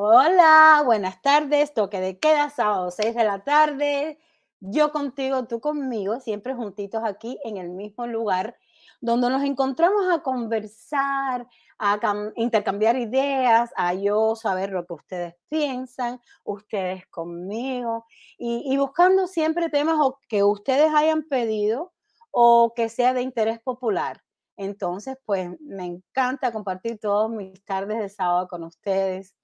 Hola, buenas tardes, toque de queda, sábado 6 de la tarde. Yo contigo, tú conmigo, siempre juntitos aquí en el mismo lugar, donde nos encontramos a conversar, a intercambiar ideas, a yo saber lo que ustedes piensan, ustedes conmigo, y, buscando siempre temas que ustedes hayan pedido o que sea de interés popular. Entonces, pues me encanta compartir todas mis tardes de sábado con ustedes.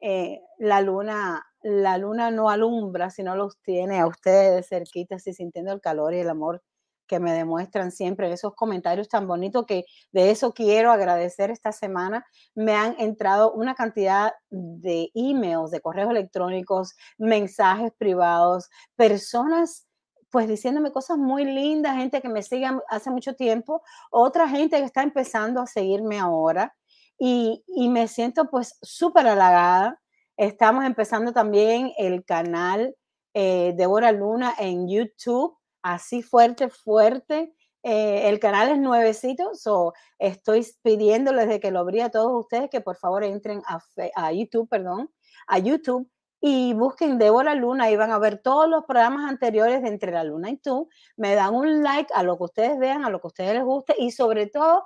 Eh, la luna, la luna no alumbra, sino los tiene a ustedes cerquitas y sintiendo el calor y el amor que me demuestran siempre esos comentarios tan bonitos que de eso quiero agradecer esta semana. Me han entrado una cantidad de emails, de correos electrónicos, mensajes privados, personas pues diciéndome cosas muy lindas, gente que me sigue hace mucho tiempo, otra gente que está empezando a seguirme ahora y, me siento pues súper halagada. Estamos empezando también el canal eh, Débora Luna en YouTube así fuerte, fuerte. Eh, el canal es nuevecito, so estoy pidiéndoles de que lo abrí a todos ustedes que por favor entren a, YouTube, perdón, a YouTube y busquen Débora Luna y van a ver todos los programas anteriores de Entre la Luna y tú. Me dan un like a lo que ustedes vean, a lo que a ustedes les guste y sobre todo,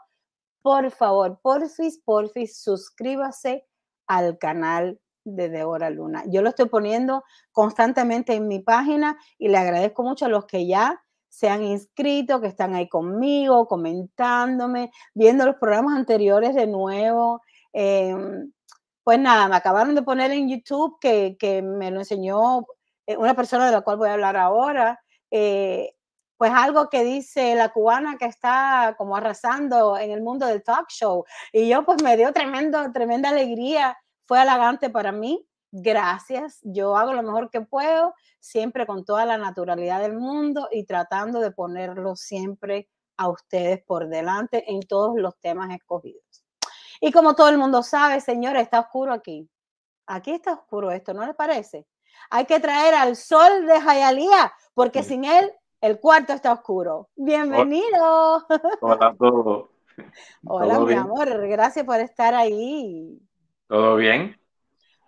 por favor, porfis, porfis, suscríbase al canal de Débora Luna. Yo lo estoy poniendo constantemente en mi página y le agradezco mucho a los que ya se han inscrito, que están ahí conmigo, comentándome, viendo los programas anteriores de nuevo. Em, pues nada, me acabaron de poner en YouTube que, me lo enseñó eh, una persona de la cual voy a hablar ahora. Eh, pues algo que dice la cubana que está como arrasando en el mundo del talk show. Y yo pues me dio tremendo, tremenda alegría fue halagante para mí. Gracias. Yo hago lo mejor que puedo, siempre con toda la naturalidad del mundo y tratando de ponerlo siempre a ustedes por delante en todos los temas escogidos. Y como todo el mundo sabe, señora, está oscuro aquí. Aquí está oscuro esto, ¿no les parece? Hay que traer al sol de Jayalía, porque sin él el cuarto está oscuro. Bienvenido. Hola a todos. Hola, mi amor. Gracias por estar ahí. ¿Todo bien?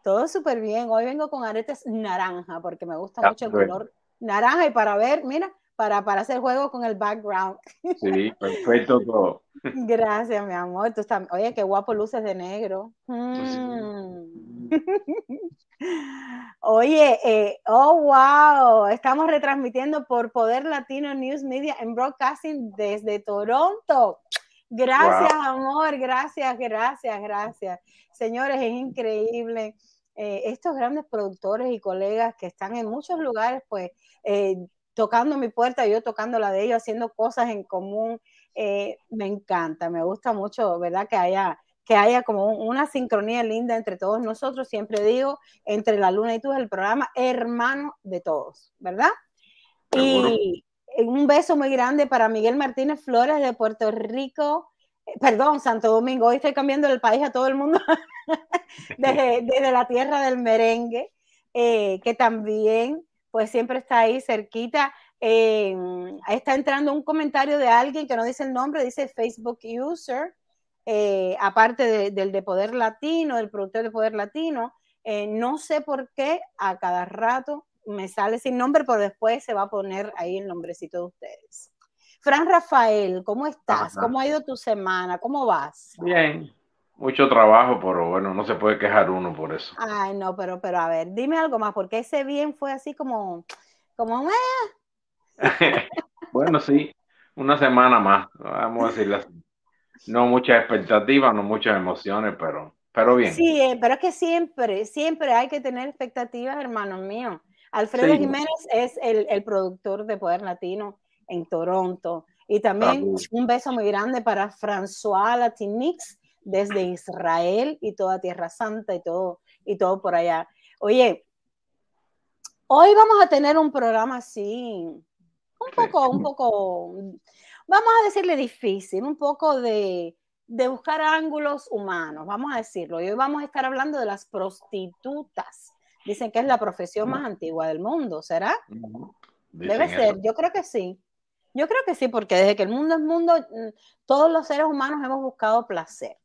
Todo súper bien. Hoy vengo con aretes naranja porque me gusta mucho el color naranja y para ver, mira, para, para hacer juego con el background. Sí, perfecto todo. Gracias, mi amor. Tú Oye, qué guapo luces de negro. Mm. Oye, eh, oh, wow. Estamos retransmitiendo por Poder Latino News Media en Broadcasting desde Toronto. Gracias, amor, gracias, gracias, gracias. Señores, es increíble. Eh, estos grandes productores y colegas que están en muchos lugares, pues, eh, tocando mi puerta, yo tocando la de ellos, haciendo cosas en común, eh, me encanta, me gusta mucho, ¿verdad? Que haya, que haya como una sincronía linda entre todos nosotros, siempre digo, entre la luna y tú, el programa hermano de todos, ¿verdad? Y, un beso muy grande para Miguel Martínez Flores de Puerto Rico, eh, perdón, Santo Domingo, hoy estoy cambiando el país a todo el mundo desde, la tierra del merengue, eh, que también pues siempre está ahí cerquita. Eh, está entrando un comentario de alguien que no dice el nombre, dice Facebook User, aparte del de Poder Latino, del productor de Poder Latino. no sé por qué a cada rato me sale sin nombre, pero después se va a poner ahí el nombrecito de ustedes. Fran Rafael, ¿cómo estás? ¿Cómo ha ido tu semana? ¿Cómo vas? Bien, mucho trabajo, pero bueno, no se puede quejar uno por eso. Ay, no, pero, pero a ver, dime algo más, porque ese bien fue así como, como, eh. bueno, sí, una semana más, vamos a decirlo así. No muchas expectativas, no muchas emociones, pero, pero bien. Sí, eh, pero es que siempre, siempre hay que tener expectativas, hermanos míos. Alfredo Jiménez es el, productor de Poder Latino en Toronto. Y también un beso muy grande para François Latinix desde Israel y toda Tierra Santa y todo, y todo por allá. Oye, hoy vamos a tener un programa así, un poco, un poco, vamos a decirle difícil, un poco de, de buscar ángulos humanos, vamos a decirlo. Y hoy vamos a estar hablando de las prostitutas Dicen que es la profesión más antigua del mundo, ¿será? Debe ser, yo creo que sí. Yo creo que sí, porque desde que el mundo es mundo, mm, todos los seres humanos hemos buscado placer,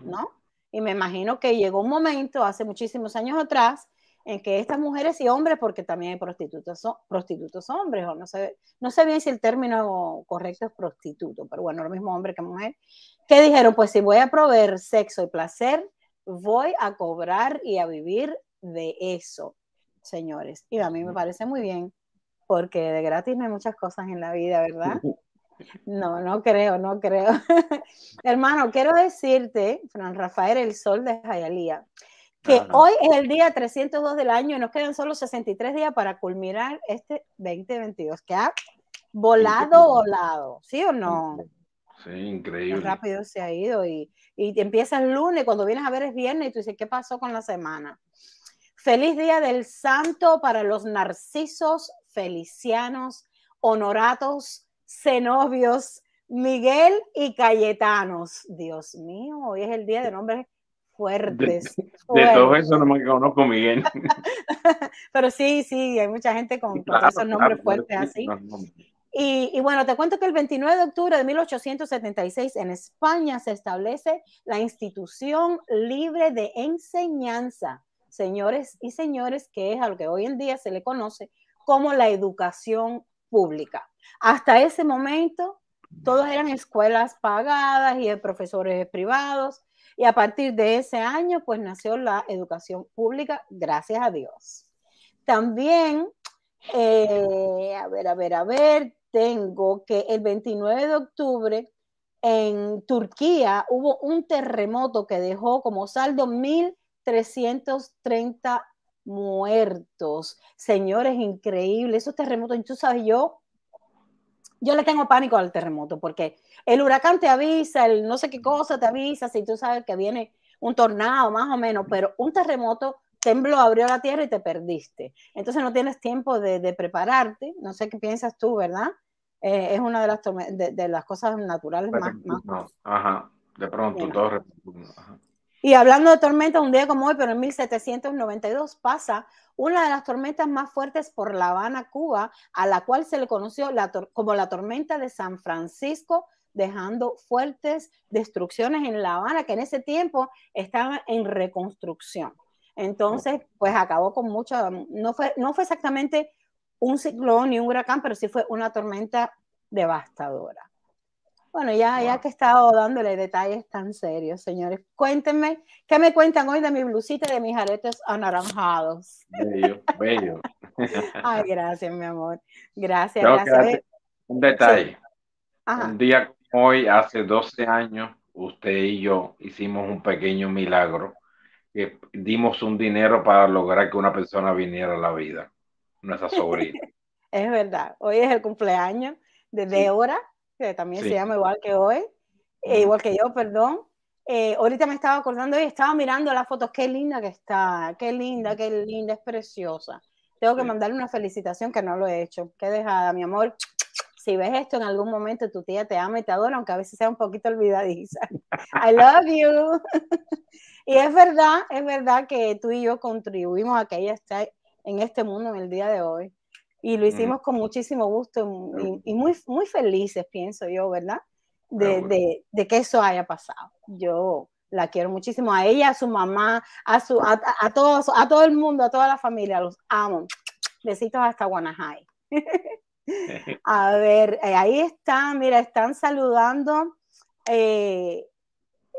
¿no? Y me imagino que llegó un momento hace muchísimos años atrás en que estas mujeres y hombres, porque también hay prostitutos, prostitutos hombres, o no sé, no sé bien si el término correcto es prostituto, pero bueno, lo mismo hombre que mujer, que dijeron, pues si voy a proveer sexo y placer, voy a cobrar y a vivir de eso, señores. Y a mí me parece muy bien, porque de gratis no hay muchas cosas en la vida, ¿verdad? No, no creo, no creo. Hermano, quiero decirte, Fran Rafael, el sol de Jayalía, que hoy es el día 302 del año y nos quedan solo 63 días para culminar este 2022, que ha volado, volado, ¿sí o no? Sí, increíble. rápido se ha ido y, y empieza el lunes, cuando vienes a ver es viernes y tú dices, ¿qué pasó con la semana? Feliz día del santo para los narcisos, felicianos, honoratos, cenobios, Miguel y Cayetanos. Dios mío, hoy es el día de nombres fuertes. De, todo eso no me conozco Miguel. Pero sí, sí, hay mucha gente con, esos nombres fuertes así. Y, bueno, te cuento que el 29 de octubre de 1876 en España se establece la institución libre de enseñanza, señores y señores, que es a lo que hoy en día se le conoce como la educación pública. Hasta ese momento, todos eran escuelas pagadas y de profesores privados, y a partir de ese año, pues nació la educación pública, gracias a Dios. También, eh, a ver, a ver, a ver, tengo que el 29 de octubre en Turquía hubo un terremoto que dejó como saldo 1.330 muertos. Señores, increíble. Esos terremotos, tú sabes, yo, yo le tengo pánico al terremoto porque el huracán te avisa, el no sé qué cosa te avisa, si tú sabes que viene un tornado más o menos, pero un terremoto tembló, abrió la tierra y te perdiste. Entonces no tienes tiempo de, prepararte. No sé qué piensas tú, ¿verdad? Eh, es una de las, de, las cosas naturales más, Ajá, de pronto, todo. Y hablando de tormentas, un día como hoy, pero en 1792 pasa una de las tormentas más fuertes por La Habana, Cuba, a la cual se le conoció como la tormenta de San Francisco, dejando fuertes destrucciones en La Habana, que en ese tiempo estaba en reconstrucción. Entonces, pues acabó con mucha, no fue, no fue exactamente un ciclón ni un huracán, pero sí fue una tormenta devastadora. Bueno, ya, ya que he estado dándole detalles tan serios, señores, cuéntenme, ¿qué me cuentan hoy de mi blusita y de mis aretes anaranjados? Bello, bello. Ay, gracias, mi amor. Gracias, gracias. Un detalle. Un día como hoy, hace 12 años, usted y yo hicimos un pequeño milagro, que dimos un dinero para lograr que una persona viniera a la vida nuestra sobrina. es verdad, hoy es el cumpleaños de Deora, que también se llama igual que hoy, eh, igual que yo, perdón. Eh, ahorita me estaba acordando y estaba mirando las fotos, qué linda que está, qué linda, qué linda, es preciosa. Tengo que mandarle una felicitación que no lo he hecho. Qué dejada, mi amor. Si ves esto en algún momento, tu tía te ama y te adora, aunque a veces sea un poquito olvidadiza. I love you. y es verdad, es verdad que tú y yo contribuimos a que ella esté en este mundo en el día de hoy. Y lo hicimos con muchísimo gusto y, muy, muy felices, pienso yo, ¿verdad? De, de, que eso haya pasado. Yo la quiero muchísimo a ella, a su mamá, a, su, a, a, todos, a todo el mundo, a toda la familia, los amo. Besitos hasta Guanajay. a ver, eh, ahí está, mira, están saludando. Eh,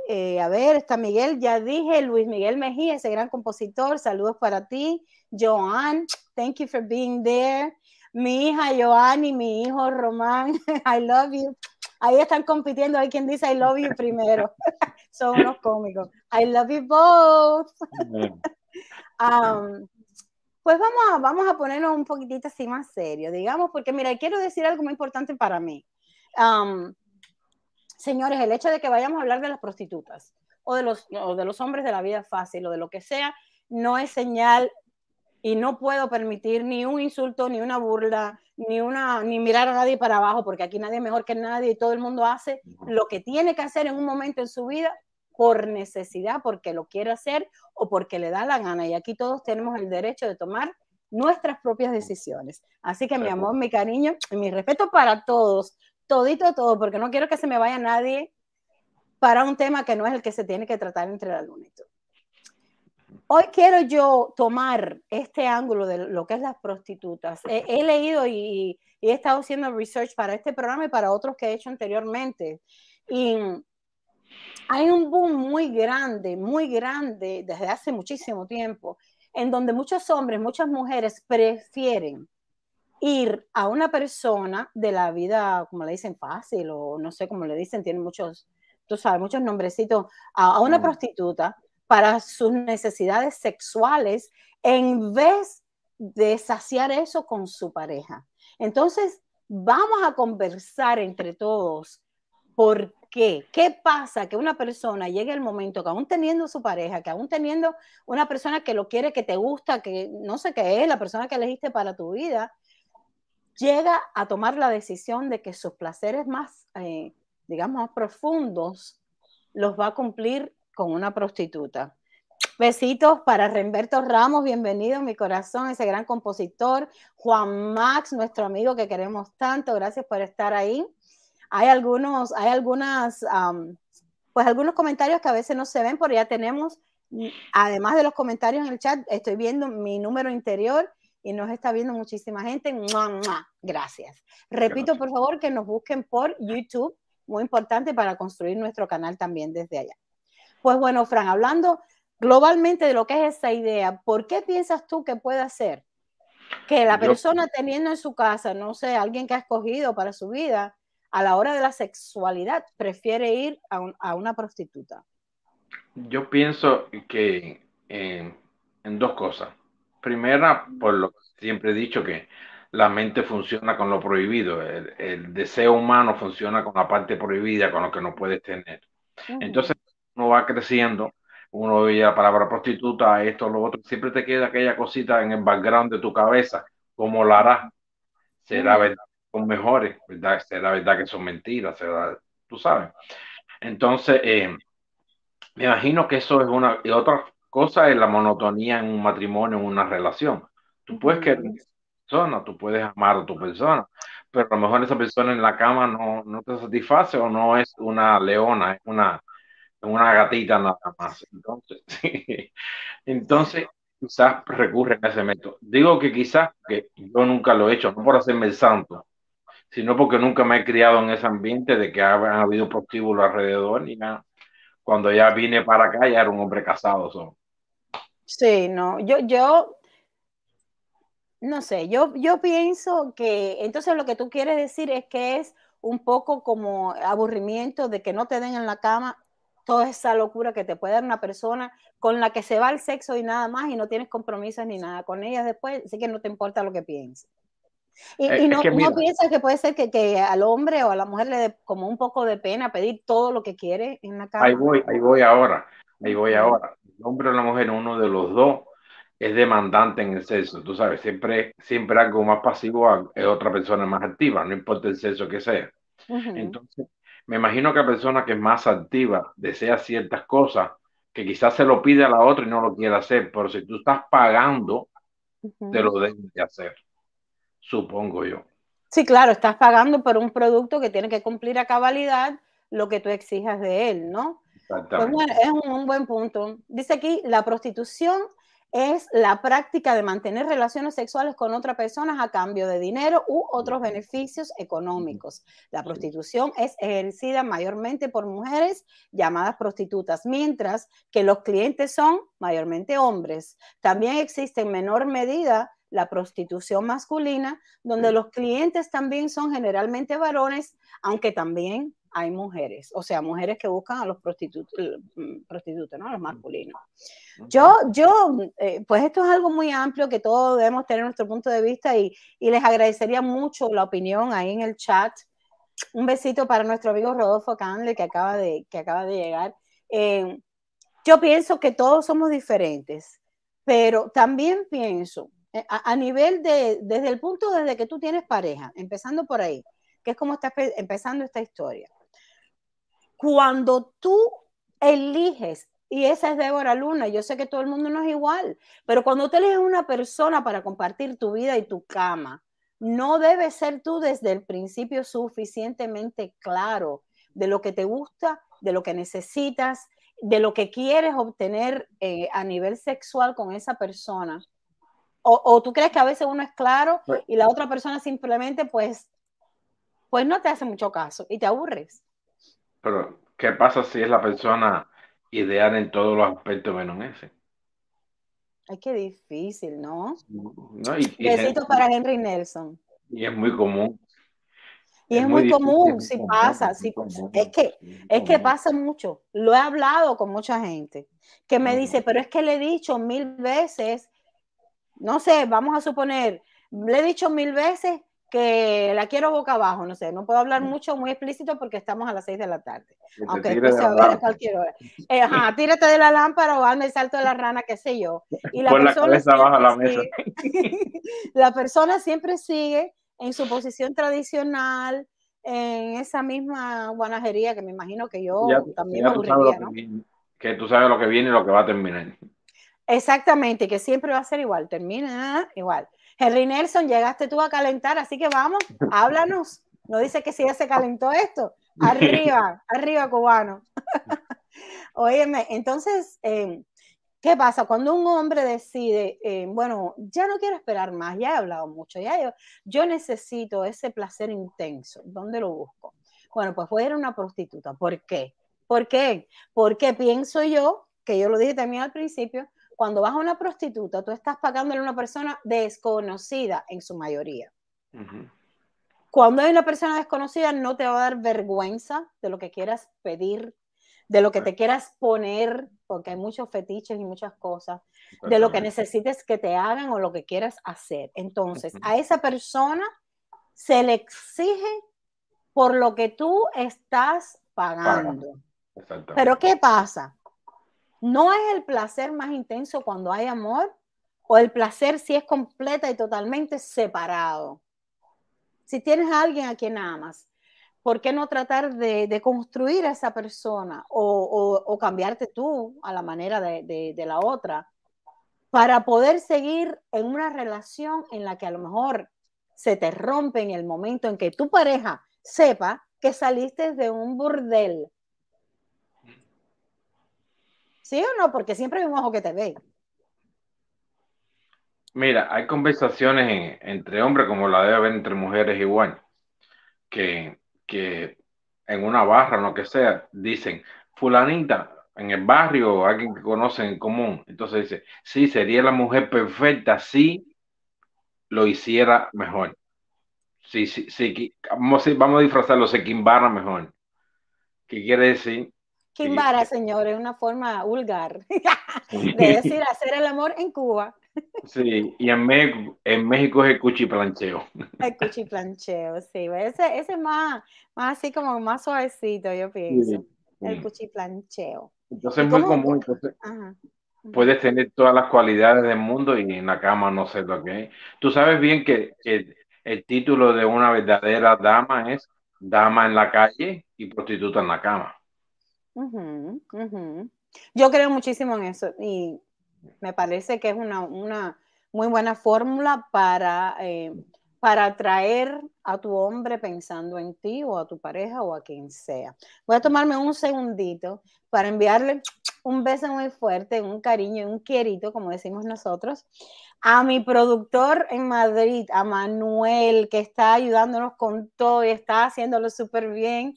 eh, a ver, está Miguel, ya dije, Luis Miguel Mejía, ese gran compositor, saludos para ti. Joan, thank you for being there. Mi hija Joan y mi hijo Román, I love you. Ahí están compitiendo, hay quien dice I love you primero. Son unos cómicos. I love you both. Um, pues vamos a, vamos a ponernos un poquitito así más serio, digamos, porque mira, quiero decir algo muy importante para mí. Um, señores, el hecho de que vayamos a hablar de las prostitutas o de los, o de los hombres de la vida fácil o de lo que sea, no es señal y no puedo permitir ni un insulto, ni una burla, ni, una, ni mirar a nadie para abajo, porque aquí nadie es mejor que nadie y todo el mundo hace lo que tiene que hacer en un momento en su vida por necesidad, porque lo quiere hacer o porque le da la gana. Y aquí todos tenemos el derecho de tomar nuestras propias decisiones. Así que mi amor, mi cariño y mi respeto para todos, todito todo, porque no quiero que se me vaya nadie para un tema que no es el que se tiene que tratar entre la luna y tú. Hoy quiero yo tomar este ángulo de lo que es las prostitutas. He, leído y, he estado haciendo research para este programa y para otros que he hecho anteriormente. Y hay un boom muy grande, muy grande desde hace muchísimo tiempo, en donde muchos hombres, muchas mujeres prefieren ir a una persona de la vida, como le dicen, fácil o no sé cómo le dicen, tienen muchos, tú sabes, muchos nombrecitos, a, una mm. prostituta para sus necesidades sexuales en vez de saciar eso con su pareja. Entonces, vamos a conversar entre todos por qué, qué pasa que una persona llegue el momento que aún teniendo su pareja, que aún teniendo una persona que lo quiere, que te gusta, que no sé qué es, la persona que elegiste para tu vida, llega a tomar la decisión de que sus placeres más, eh, digamos, más profundos los va a cumplir con una prostituta. Besitos para Remberto Ramos, bienvenido en mi corazón, ese gran compositor. Juan Max, nuestro amigo que queremos tanto, gracias por estar ahí. Hay algunos, hay algunas, pues algunos comentarios que a veces no se ven, pero ya tenemos, además de los comentarios en el chat, estoy viendo mi número interior y nos está viendo muchísima gente. Gracias. Repito, por favor, que nos busquen por YouTube, muy importante para construir nuestro canal también desde allá. Pues bueno, Fran, hablando globalmente de lo que es esa idea, ¿por qué piensas tú que puede ser que la persona teniendo en su casa, no sé, alguien que ha escogido para su vida, a la hora de la sexualidad, prefiere ir a, una prostituta? Yo pienso que eh, en dos cosas. Primera, por lo que siempre he dicho que la mente funciona con lo prohibido, el, deseo humano funciona con la parte prohibida, con lo que no puedes tener. Entonces, uno va creciendo, uno oye la palabra prostituta, esto, lo otro, siempre te queda aquella cosita en el background de tu cabeza, ¿cómo la hará? ¿Será verdad que son mejores? ¿verdad? ¿Será verdad que son mentiras? ¿Será, tú sabes? Entonces, eh, me imagino que eso es una, y otra cosa es la monotonía en un matrimonio, en una relación. Tú puedes querer a persona, tú puedes amar a tu persona, pero a lo mejor esa persona en la cama no, no te satisface o no es una leona, es una, una gatita nada más. Entonces, entonces quizás recurren a ese método. Digo que quizás que yo nunca lo he hecho, no por hacerme el santo, sino porque nunca me he criado en ese ambiente de que ha, habido prostíbulos alrededor ni nada. Cuando ya vine para acá ya era un hombre casado. Sí, no, yo, yo, no sé, yo, yo pienso que entonces lo que tú quieres decir es que es un poco como aburrimiento de que no te den en la cama toda esa locura que te puede dar una persona con la que se va el sexo y nada más y no tienes compromisos ni nada con ellas después, así que no te importa lo que pienses. Y, eh, no, piensas que puede ser que, que, al hombre o a la mujer le dé como un poco de pena pedir todo lo que quiere en la cama. Ahí voy, ahí voy ahora, ahí voy ahora. El hombre o la mujer, uno de los dos, es demandante en el sexo. Tú sabes, siempre, siempre algo más pasivo es otra persona más activa, no importa el sexo que sea. Entonces, me imagino que la persona que es más activa desea ciertas cosas que quizás se lo pide a la otra y no lo quiere hacer, pero si tú estás pagando, te lo deben de hacer, supongo yo. Sí, claro, estás pagando por un producto que tiene que cumplir a cabalidad lo que tú exijas de él, ¿no? Pues Exactamente. es un buen punto. Dice aquí, la prostitución es la práctica de mantener relaciones sexuales con otras personas a cambio de dinero u otros beneficios económicos. La prostitución es ejercida mayormente por mujeres llamadas prostitutas, mientras que los clientes son mayormente hombres. También existe en menor medida la prostitución masculina, donde los clientes también son generalmente varones, aunque también hay mujeres, o sea, mujeres que buscan a los prostitutos, mm, prostitutos, ¿no? Los masculinos. Yo, yo, eh, pues esto es algo muy amplio que todos debemos tener nuestro punto de vista y, les agradecería mucho la opinión ahí en el chat. Un besito para nuestro amigo Rodolfo Candle que acaba de, que acaba de llegar. Eh, yo pienso que todos somos diferentes, pero también pienso eh, a, a, nivel de, desde el punto desde que tú tienes pareja, empezando por ahí, que es como está empezando esta historia cuando tú eliges, y esa es Débora Luna, yo sé que todo el mundo no es igual, pero cuando tú eliges una persona para compartir tu vida y tu cama, no debes ser tú desde el principio suficientemente claro de lo que te gusta, de lo que necesitas, de lo que quieres obtener eh, a nivel sexual con esa persona. O, tú crees que a veces uno es claro pues y la otra persona simplemente pues, pues no te hace mucho caso y te aburres. Pero, ¿qué pasa si es la persona ideal en todos los aspectos menos en ese? Ay, qué difícil, ¿no? Besito para Henry Nelson. Y es muy común. Y es, muy, común, si pasa, es que es que pasa mucho. Lo he hablado con mucha gente que me dice, pero es que le he dicho mil veces, no sé, vamos a suponer, le he dicho mil veces que la quiero boca abajo, no sé, no puedo hablar mucho, muy explícito porque estamos a las seis de la tarde, aunque después se va a cualquier hora. Eh, ajá, tírate de la lámpara o hazme el salto de la rana, qué sé yo. Y la, persona la la mesa. la persona siempre sigue en su posición tradicional, en esa misma guanajería que me imagino que yo también me aburriría, ¿no? Que, tú sabes lo que viene y lo que va a terminar. Exactamente, que siempre va a ser igual, termina igual. Henry Nelson, llegaste tú a calentar, así que vamos, háblanos. No dice que si ya se calentó esto. Arriba, arriba, cubano. Óyeme, entonces, eh, ¿Qué pasa? Cuando un hombre decide, eh, bueno, ya no quiero esperar más, ya he hablado mucho, ya yo, yo necesito ese placer intenso, ¿dónde lo busco? Bueno, pues voy a ir a una prostituta. ¿Por qué? ¿Por qué? Porque pienso yo, que yo lo dije también al principio, cuando vas a una prostituta, tú estás pagándole a una persona desconocida en su mayoría. Cuando hay una persona desconocida, no te va a dar vergüenza de lo que quieras pedir, de lo que te quieras poner, porque hay muchos fetiches y muchas cosas, de lo que necesites que te hagan o lo que quieras hacer. Entonces, a esa persona se le exige por lo que tú estás pagando. Pero ¿qué pasa? No es el placer más intenso cuando hay amor o el placer si es completa y totalmente separado. Si tienes a alguien a quien amas, ¿por qué no tratar de, construir a esa persona o, cambiarte tú a la manera de, la otra para poder seguir en una relación en la que a lo mejor se te rompe en el momento en que tu pareja sepa que saliste de un burdel? ¿Sí o no? Porque siempre hay un ojo que te ve. Mira, hay conversaciones entre hombres como la debe haber entre mujeres igual, que que en una barra o lo que sea, dicen, fulanita, en el barrio, alguien que conocen en común. Entonces dice, sí, sería la mujer perfecta si lo hiciera mejor. Sí, sí, vamos, vamos a disfrazarlo, se quimbara mejor. ¿Qué quiere decir? Quimbara, señor, es una forma vulgar de decir hacer el amor en Cuba. Sí, y en México, en México es el cuchiplancheo. El cuchiplancheo, sí. Ese, ese es más, más así como más suavecito, yo pienso. El cuchiplancheo. Entonces es muy común. puedes tener todas las cualidades del mundo y en la cama no sé lo que es. Tú sabes bien que, el título de una verdadera dama es dama en la calle y prostituta en la cama. Yo creo muchísimo en eso y me parece que es una, muy buena fórmula para, eh, para atraer a tu hombre pensando en ti o a tu pareja o a quien sea. Voy a tomarme un segundito para enviarle un beso muy fuerte, un cariño, un quierito, como decimos nosotros, a mi productor en Madrid, a Manuel, que está ayudándonos con todo y está haciéndolo súper bien.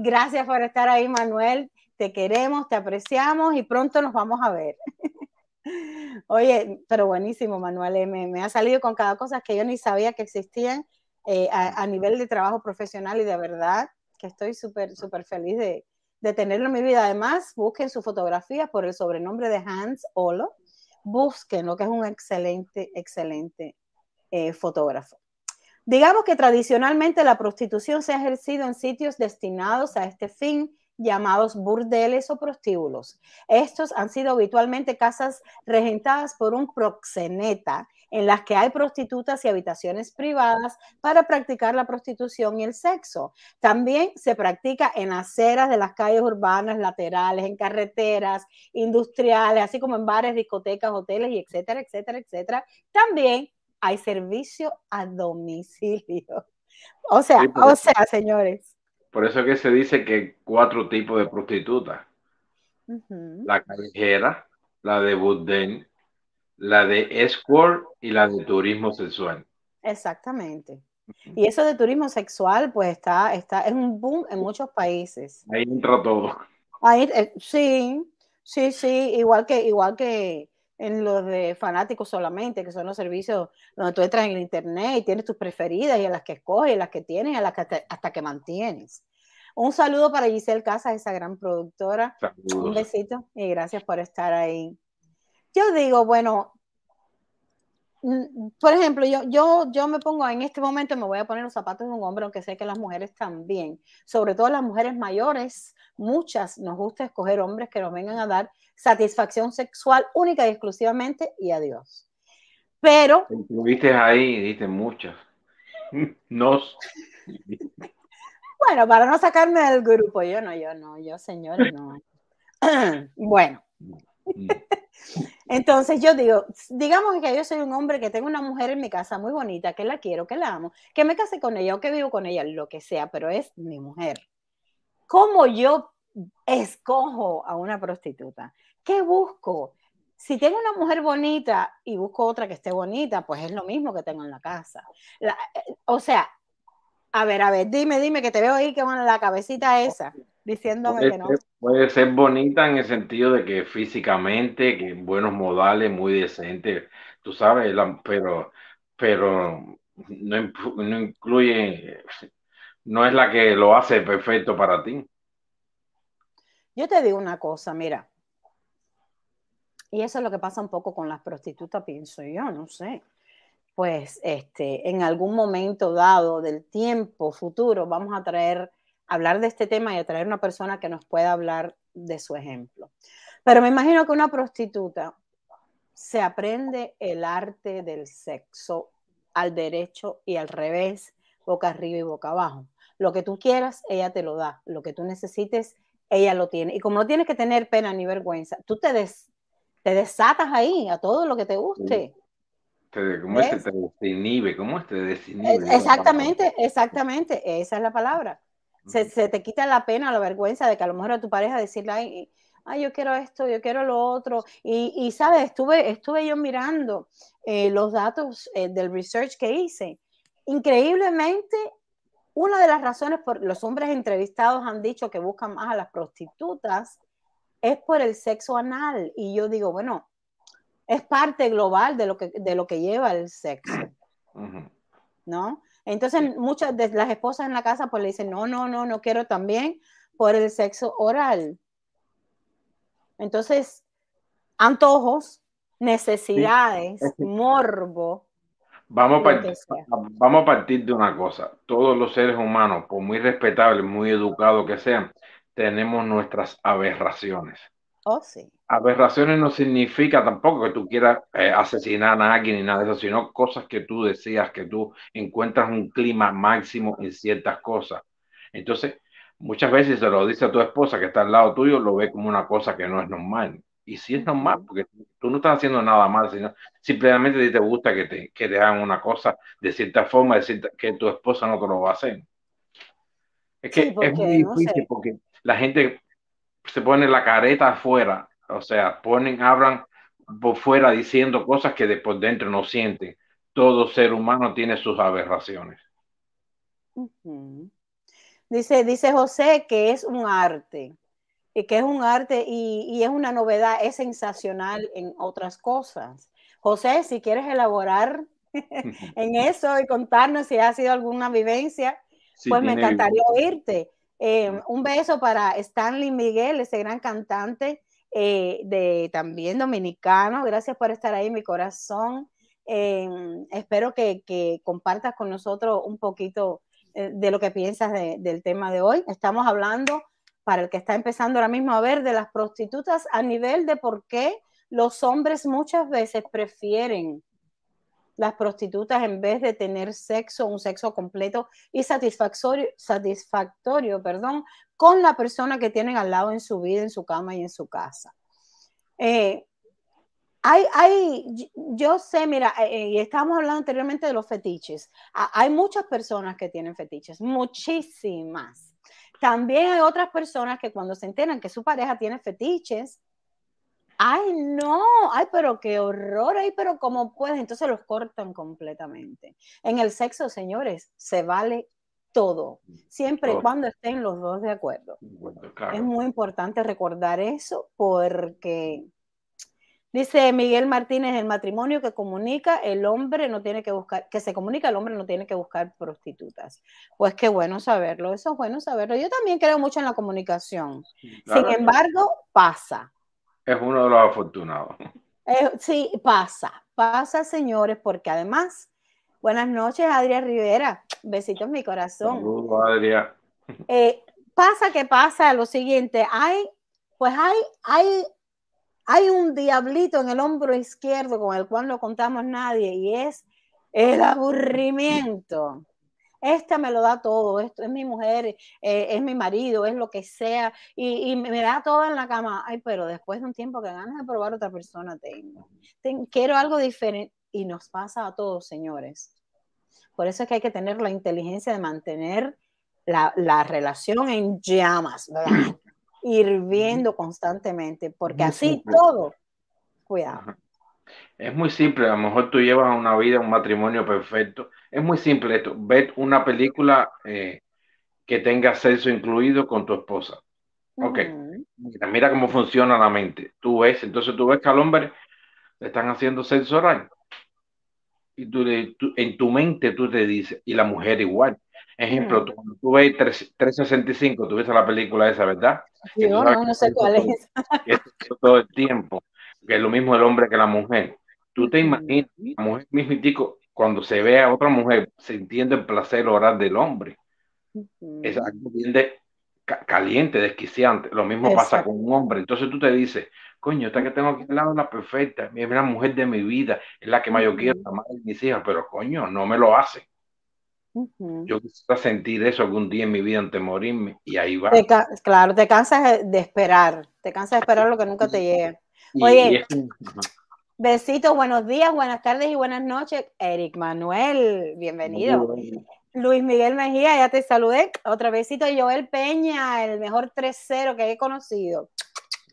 Gracias por estar ahí, Manuel. Te queremos, te apreciamos y pronto nos vamos a ver. Oye, pero buenísimo, Manuel. Eh, me, ha salido con cada cosa que yo ni sabía que existían eh, a, nivel de trabajo profesional y de verdad que estoy súper, súper feliz de, tenerlo en mi vida. Además, busquen su fotografía por el sobrenombre de Hans Olo. Busquen que es un excelente, excelente eh, fotógrafo. Digamos que tradicionalmente la prostitución se ha ejercido en sitios destinados a este fin llamados burdeles o prostíbulos. Estos han sido habitualmente casas regentadas por un proxeneta en las que hay prostitutas y habitaciones privadas para practicar la prostitución y el sexo. También se practica en aceras de las calles urbanas, laterales, en carreteras, industriales, así como en bares, discotecas, hoteles y etcétera, etcétera, etcétera. También hay servicio a domicilio. O sea, o sea, señores, por eso que se dice que cuatro tipos de prostitutas. La callejera, la de Budden, la de escort y la de turismo sexual. Exactamente. Y eso de turismo sexual, pues está, está, es un boom en muchos países. Ahí entra todo. Ahí, eh, sí, sí, sí, igual que, igual que en los de fanáticos solamente, que son los servicios donde tú entras en el internet y tienes tus preferidas y a las que escoges, y las que tienes y a las que hasta, que mantienes. Un saludo para Giselle Casas, esa gran productora. Un besito y gracias por estar ahí. Yo digo, bueno, mm, por ejemplo, yo, yo, yo me pongo en este momento, me voy a poner los zapatos de un hombre, aunque sé que las mujeres también, sobre todo las mujeres mayores, muchas nos gusta escoger hombres que nos vengan a dar satisfacción sexual única y exclusivamente y adiós. Pero... Viste ahí, diste muchas. Nos. Bueno, para no sacarme del grupo, yo no, yo no, yo señores no. bueno. Mm. Entonces yo digo, digamos que yo soy un hombre que tengo una mujer en mi casa muy bonita, que la quiero, que la amo, que me case con ella o que vivo con ella, lo que sea, pero es mi mujer. ¿Cómo yo escojo a una prostituta? ¿Qué busco? Si tengo una mujer bonita y busco otra que esté bonita, pues es lo mismo que tengo en la casa. Eh, o sea, a ver, a ver, dime, dime, que te veo ahí que con la cabecita esa, diciéndome que no. puede ser bonita en el sentido de que físicamente, que buenos modales, muy decente, tú sabes, pero, pero no, no incluye no es la que lo hace perfecto para ti. Yo te digo una cosa, mira, y eso es lo que pasa un poco con las prostitutas, pienso yo, no sé. Pues este, en algún momento dado del tiempo futuro vamos a traer, hablar de este tema y a traer una persona que nos pueda hablar de su ejemplo. Pero me imagino que una prostituta se aprende el arte del sexo al derecho y al revés, boca arriba y boca abajo. Lo que tú quieras, ella te lo da. Lo que tú necesites, ella lo tiene. Y como no tienes que tener pena ni vergüenza, tú te, te desatas ahí a todo lo que te guste. ¿Cómo es te desinhibe? ¿Cómo es te desinhibe? Exactamente, exactamente. Esa es la palabra. Se, te quita la pena, la vergüenza de que a lo mejor a tu pareja decirle, ay, ay yo quiero esto, yo quiero lo otro. Y, y sabes, estuve, estuve yo mirando eh, los datos eh, del research que hice. Increíblemente, una de las razones por los hombres entrevistados han dicho que buscan más a las prostitutas es por el sexo anal. Y yo digo, bueno, es parte global de lo que, de lo que lleva el sexo. ¿No? Entonces, muchas de las esposas en la casa pues le dicen, no, no, no, no quiero también por el sexo oral. Entonces, antojos, necesidades, morbo, Vamos a, vamos a partir de una cosa. Todos los seres humanos, por muy respetables, muy educados que sean, tenemos nuestras aberraciones. Oh, sí. Aberraciones no significa tampoco que tú quieras eh, asesinar a alguien ni nada de eso, sino cosas que tú decías, que tú encuentras un clima máximo en ciertas cosas. Entonces, muchas veces se lo dice a tu esposa que está al lado tuyo, lo ve como una cosa que no es normal. Y sí es normal, porque tú no estás haciendo nada mal, sino simplemente te gusta que te, que te hagan una cosa de cierta forma, decir que tu esposa no te lo va a hacer. Es que es muy difícil porque la gente se pone la careta afuera, o sea, ponen, hablan por fuera diciendo cosas que de por dentro no sienten. Todo ser humano tiene sus aberraciones. Dice, dice José que es un arte que es un arte y, es una novedad, es sensacional en otras cosas. José, si quieres elaborar en eso y contarnos si ha sido alguna vivencia, pues me encantaría oírte. Eh, un beso para Stanley Miguel, ese gran cantante eh, de también dominicano. Gracias por estar ahí, mi corazón. Eh, espero que, compartas con nosotros un poquito de lo que piensas del tema de hoy. Estamos hablando para el que está empezando ahora mismo a ver de las prostitutas a nivel de por qué los hombres muchas veces prefieren las prostitutas en vez de tener sexo, un sexo completo y satisfactorio, satisfactorio perdón, con la persona que tienen al lado en su vida, en su cama y en su casa. Eh, hay, hay, yo sé, mira, eh, y estábamos hablando anteriormente de los fetiches. hay muchas personas que tienen fetiches, muchísimas. También hay otras personas que cuando se enteran que su pareja tiene fetiches, ay no, ay pero qué horror, ay pero cómo puedes, entonces los cortan completamente. En el sexo, señores, se vale todo, siempre y cuando estén los dos de acuerdo. Es muy importante recordar eso porque dice Miguel Martínez, el matrimonio que comunica, el hombre no tiene que buscar, que se comunica, el hombre no tiene que buscar prostitutas. Pues qué bueno saberlo, eso es bueno saberlo. Yo también creo mucho en la comunicación. Sin embargo, pasa. Es uno de los afortunados. Eh, sí, pasa, pasa, señores, porque además Buenas noches, Adria Rivera. Besitos en mi corazón. Saludos, Adria. Eh, pasa que pasa lo siguiente. Hay, pues hay, hay, hay un diablito en el hombro izquierdo con el cual no contamos nadie y es el aburrimiento. Esta me lo da todo, esto es mi mujer, eh, es mi marido, es lo que sea, y, me da todo en la cama. Ay, pero después de un tiempo que ganas de probar otra persona tengo. quiero algo diferente y nos pasa a todos, señores. Por eso es que hay que tener la inteligencia de mantener la, relación en llamas, hirviendo constantemente, porque así todo, cuidado. Es muy simple, a lo mejor tú llevas una vida, un matrimonio perfecto. Es muy simple esto, ver una película eh, que tenga sexo incluido con tu esposa. Ok, mira, mira, cómo funciona la mente. Tú ves, entonces tú ves que al hombre le están haciendo sexo oral y tú, en tu mente tú te dices, y la mujer igual. Ejemplo, tú, tú ves 365, tú ves la película esa, ¿verdad? no, no, sé cuál es. todo el tiempo, que es lo mismo el hombre que la mujer. Tú te imaginas, la mujer mismitico, cuando se ve a otra mujer, se entiende el placer oral del hombre. Es algo bien caliente, desquiciante. Lo mismo pasa con un hombre. Entonces tú te dices, coño, esta que tengo aquí al lado es la perfecta, es la mujer de mi vida, es la que más yo quiero, la madre de mis hijas, pero coño, no me lo hace. Yo quisiera sentir eso algún día en mi vida antes de morirme y ahí va. claro, te cansas de esperar, te cansas de esperar lo que nunca te Oye, besitos, buenos días, buenas tardes y buenas noches. Eric Manuel, bienvenido. Luis Miguel Mejía, ya te saludé. Otra besito, Joel Peña, el mejor 3-0 que he conocido.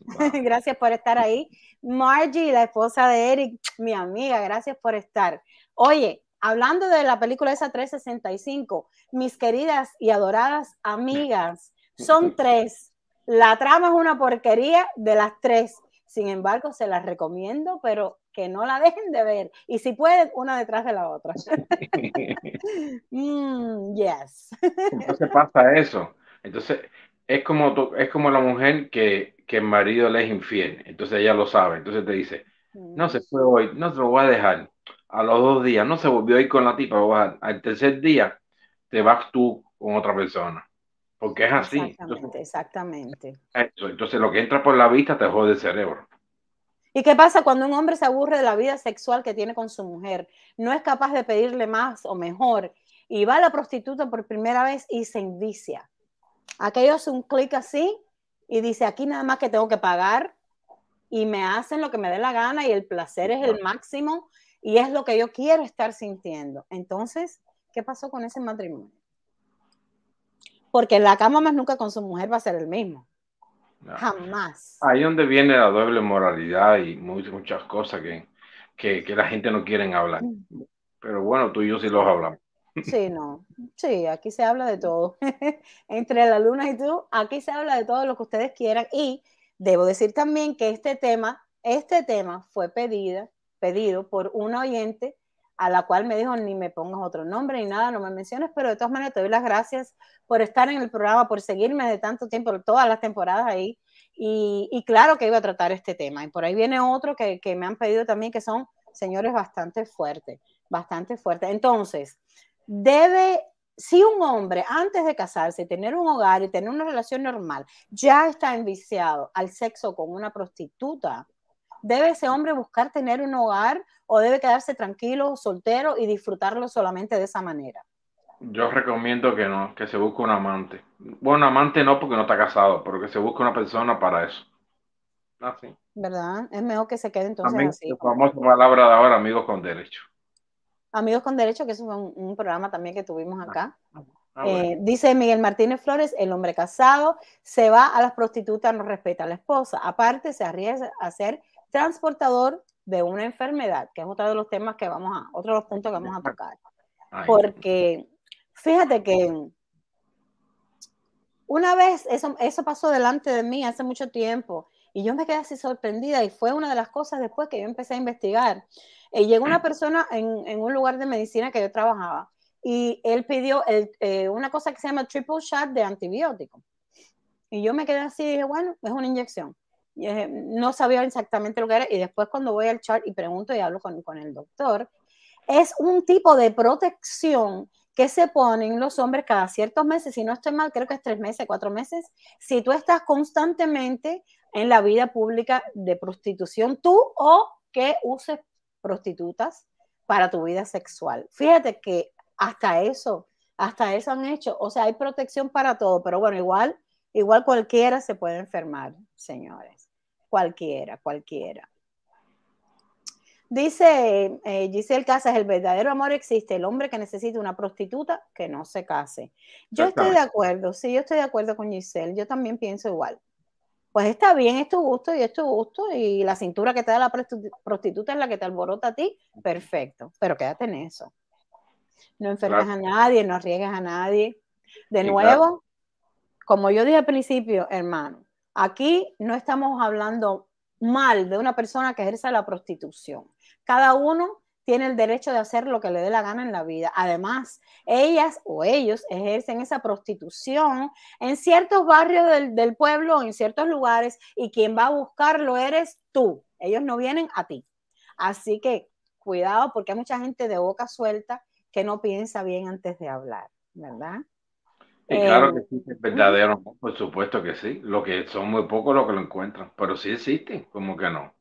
gracias por estar ahí. Margie, la esposa de Eric, mi amiga, gracias por estar. Oye, hablando de la película esa 365, mis queridas y adoradas amigas, son tres. La trama es una porquería de las tres. Sin embargo, se las recomiendo, pero que no la dejen de ver. Y si pueden, una detrás de la otra. mm, yes. Entonces pasa eso. Entonces, es como, es como la mujer que, que el marido le es infiel, entonces ella lo sabe, entonces te dice, no se fue hoy, no se lo voy a dejar. A los dos días, no se volvió a ir con la tipa, al tercer día te vas tú con otra persona. Porque es así. Exactamente, exactamente. entonces lo que entra por la vista te jode el cerebro. ¿Y qué pasa cuando un hombre se aburre de la vida sexual que tiene con su mujer? No es capaz de pedirle más o mejor y va a la prostituta por primera vez y se envicia. Aquello hace un clic así y dice, aquí nada más que tengo que pagar y me hacen lo que me dé la gana y el placer es el máximo y es lo que yo quiero estar sintiendo. Entonces, ¿qué pasó con ese matrimonio? Porque en la cama más nunca con su mujer va a ser el mismo. Jamás. Ahí donde viene la doble moralidad y muchas cosas que, que, que la gente no quiere hablar. Mm. Pero bueno, tú y yo sí los hablamos. Sí, no. Sí, aquí se habla de todo. Entre la luna y tú, aquí se habla de todo lo que ustedes quieran. Y debo decir también que este tema, este tema fue pedida, pedido por una oyente a la cual me dijo ni me pongas otro nombre ni nada, no me menciones, pero de todas maneras te doy las gracias por estar en el programa, por seguirme de tanto tiempo, todas las temporadas ahí. Y, claro que iba a tratar este tema. Y por ahí viene otro que, que me han pedido también, que son señores bastante fuertes, bastante fuertes. Entonces, debe, si un hombre antes de casarse, tener un hogar y tener una relación normal, ya está enviciado al sexo con una prostituta, ¿debe ese hombre buscar tener un hogar o debe quedarse tranquilo, soltero y disfrutarlo solamente de esa manera? Yo recomiendo que no, que se busque un amante. Bueno, amante no porque no está casado, pero que se busque una persona para eso. Así. ¿Verdad? Es mejor que se quede entonces así. La famosa palabra de ahora, amigos con derecho. Amigos con Derecho, que es un, programa también que tuvimos acá. Ah, eh, dice Miguel Martínez Flores, el hombre casado se va a las prostitutas, no respeta a la esposa. Aparte, se arriesga a ser transportador de una enfermedad, que es otro de los temas que vamos a, otro de los puntos que vamos a tocar. Porque fíjate que una vez eso, eso pasó delante de mí hace mucho tiempo y yo me quedé así sorprendida y fue una de las cosas después que yo empecé a investigar. Eh, llegó una persona en, en, un lugar de medicina que yo trabajaba y él pidió el, eh, una cosa que se llama triple shot de antibiótico. Y yo me quedé así y dije, bueno, es una inyección. Y no sabía exactamente lo que era y después cuando voy al chart y pregunto y hablo con, con el doctor, es un tipo de protección que se ponen los hombres cada ciertos meses, si no estoy mal, creo que es tres meses, cuatro meses, si tú estás constantemente en la vida pública de prostitución, tú o que uses prostitutas para tu vida sexual. Fíjate que hasta eso, hasta eso han hecho, o sea, hay protección para todo, pero bueno, igual, igual cualquiera se puede enfermar, señores, cualquiera, cualquiera. Dice eh, Giselle Casas, el verdadero amor existe, el hombre que necesita una prostituta que no se case. Yo estoy de acuerdo, sí, yo estoy de acuerdo con Giselle, yo también pienso igual. Pues está bien, es tu gusto y es tu gusto y la cintura que te da la prostituta es la que te alborota a ti, perfecto, pero quédate en eso. No enfermes a nadie, no riegues a nadie. De nuevo, como yo dije al principio, hermano, aquí no estamos hablando mal de una persona que ejerce la prostitución. Cada uno tiene el derecho de hacer lo que le dé la gana en la vida. Además, ellas o ellos ejercen esa prostitución en ciertos barrios del, pueblo, en ciertos lugares, y quien va a buscarlo eres tú. Ellos no vienen a ti. Así que cuidado porque hay mucha gente de boca suelta que no piensa bien antes de hablar, ¿verdad? Y claro que sí, es verdadero, por supuesto que sí. Lo que son muy pocos los que lo encuentran, pero sí existen, como que no.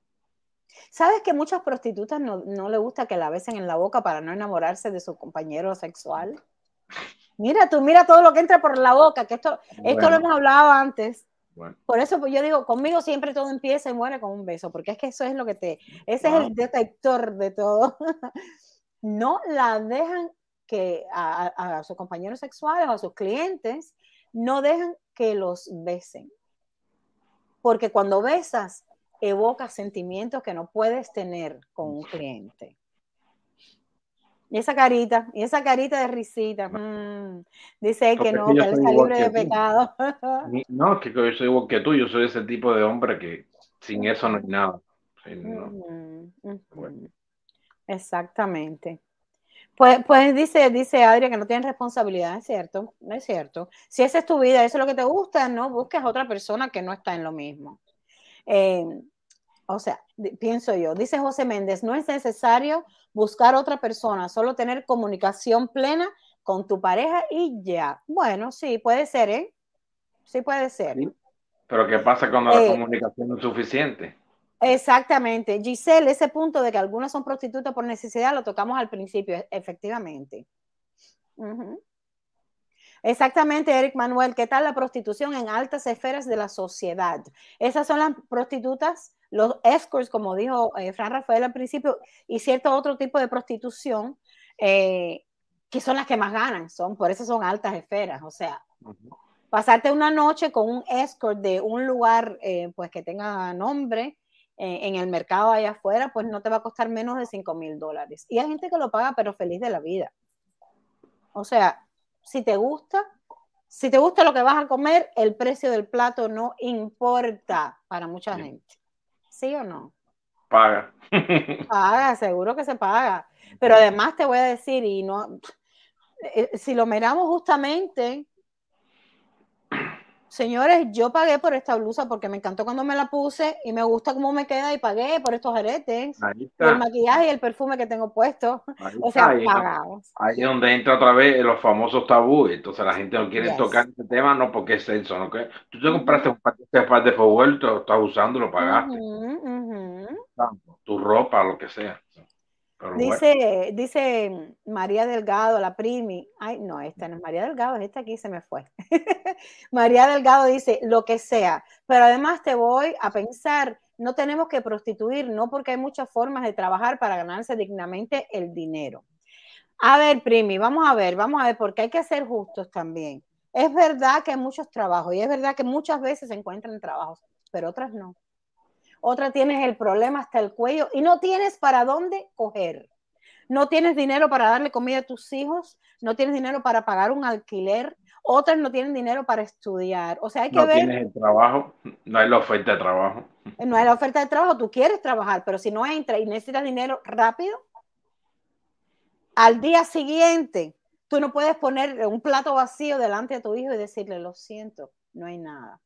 ¿Sabes que muchas prostitutas no, no le gusta que la besen en la boca para no enamorarse de su compañero sexual? Mira tú, mira todo lo que entra por la boca, que esto, esto lo hemos hablado antes. Por eso pues yo digo, conmigo siempre todo empieza y muere con un beso, porque es que eso es lo que te, ese es el detector de todo. no la dejan que a, a, sus compañeros sexuales o a sus clientes, no dejan que los besen. Porque cuando besas, evoca sentimientos que no puedes tener con un cliente. Y esa carita, y esa carita de risita, mm, dice que no, que él está libre de pecado. No, que yo soy igual que tú, yo soy ese tipo de hombre que sin eso no hay nada. Exactamente. Pues, pues dice, dice Adria que no tienen responsabilidad, es cierto, no es cierto. Si esa es tu vida, eso es lo que te gusta, no busques a otra persona que no está en lo mismo. Eh, o sea, pienso yo, dice José Méndez, no es necesario buscar otra persona, solo tener comunicación plena con tu pareja y ya. Bueno, sí, puede ser, ¿eh? Sí puede ser. Pero ¿qué pasa cuando la eh, comunicación no es suficiente? Exactamente. Giselle, ese punto de que algunas son prostitutas por necesidad, lo tocamos al principio, efectivamente. Exactamente, Eric Manuel. ¿Qué tal la prostitución en altas esferas de la sociedad? Esas son las prostitutas, los escorts, como dijo eh, Fran Rafael al principio, y cierto otro tipo de prostitución, eh, que son las que más ganan, son, por eso son altas esferas. O sea, pasarte una noche con un escort de un lugar eh, pues que tenga nombre, en el mercado allá afuera, pues no te va a costar menos de 5 mil dólares. Y hay gente que lo paga, pero feliz de la vida. O sea, si te gusta, si te gusta lo que vas a comer, el precio del plato no importa para mucha gente. ¿Sí o no? Paga. Paga, seguro que se paga. Pero además te voy a decir, y no, eh, si lo miramos justamente, Señores, yo pagué por esta blusa porque me encantó cuando me la puse y me gusta cómo me queda y pagué por estos aretes, el maquillaje y el perfume que tengo puesto. o sea, pagamos. Ahí es donde entra otra vez los famosos tabúes. Entonces la gente no quiere tocar este tema, no porque es eso, ¿no? que Tú te compraste un par de favor, tú estás usando, lo pagaste. Tu ropa, lo que sea dice, dice María Delgado, la primi. Ay, no, esta no es María Delgado, esta aquí se me fue. María Delgado dice, lo que sea. Pero además te voy a pensar, no tenemos que prostituir, no porque hay muchas formas de trabajar para ganarse dignamente el dinero. A ver, Primi, vamos a ver, vamos a ver, porque hay que ser justos también. Es verdad que hay muchos trabajos y es verdad que muchas veces se encuentran trabajos, pero otras no. Otras tienes el problema hasta el cuello y no tienes para dónde coger. No tienes dinero para darle comida a tus hijos, no tienes dinero para pagar un alquiler, otras no tienen dinero para estudiar. O sea, hay que no ver. No tienes el trabajo, no hay la oferta de trabajo. No hay la oferta de trabajo, tú quieres trabajar, pero si no entra y necesitas dinero rápido, al día siguiente, tú no puedes poner un plato vacío delante de tu hijo y decirle, lo siento, no hay nada.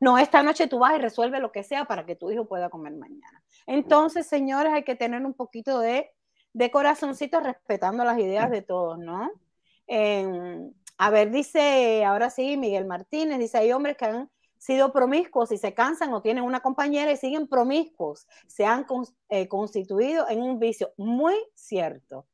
No, esta noche tú vas y resuelve lo que sea para que tu hijo pueda comer mañana. Entonces, señores, hay que tener un poquito de, de corazoncito respetando las ideas de todos, ¿no? a ver, dice, ahora sí, Miguel Martínez, dice, hay hombres que han sido promiscuos y se cansan o tienen una compañera y siguen promiscuos, se han eh, constituido en un vicio. Muy cierto.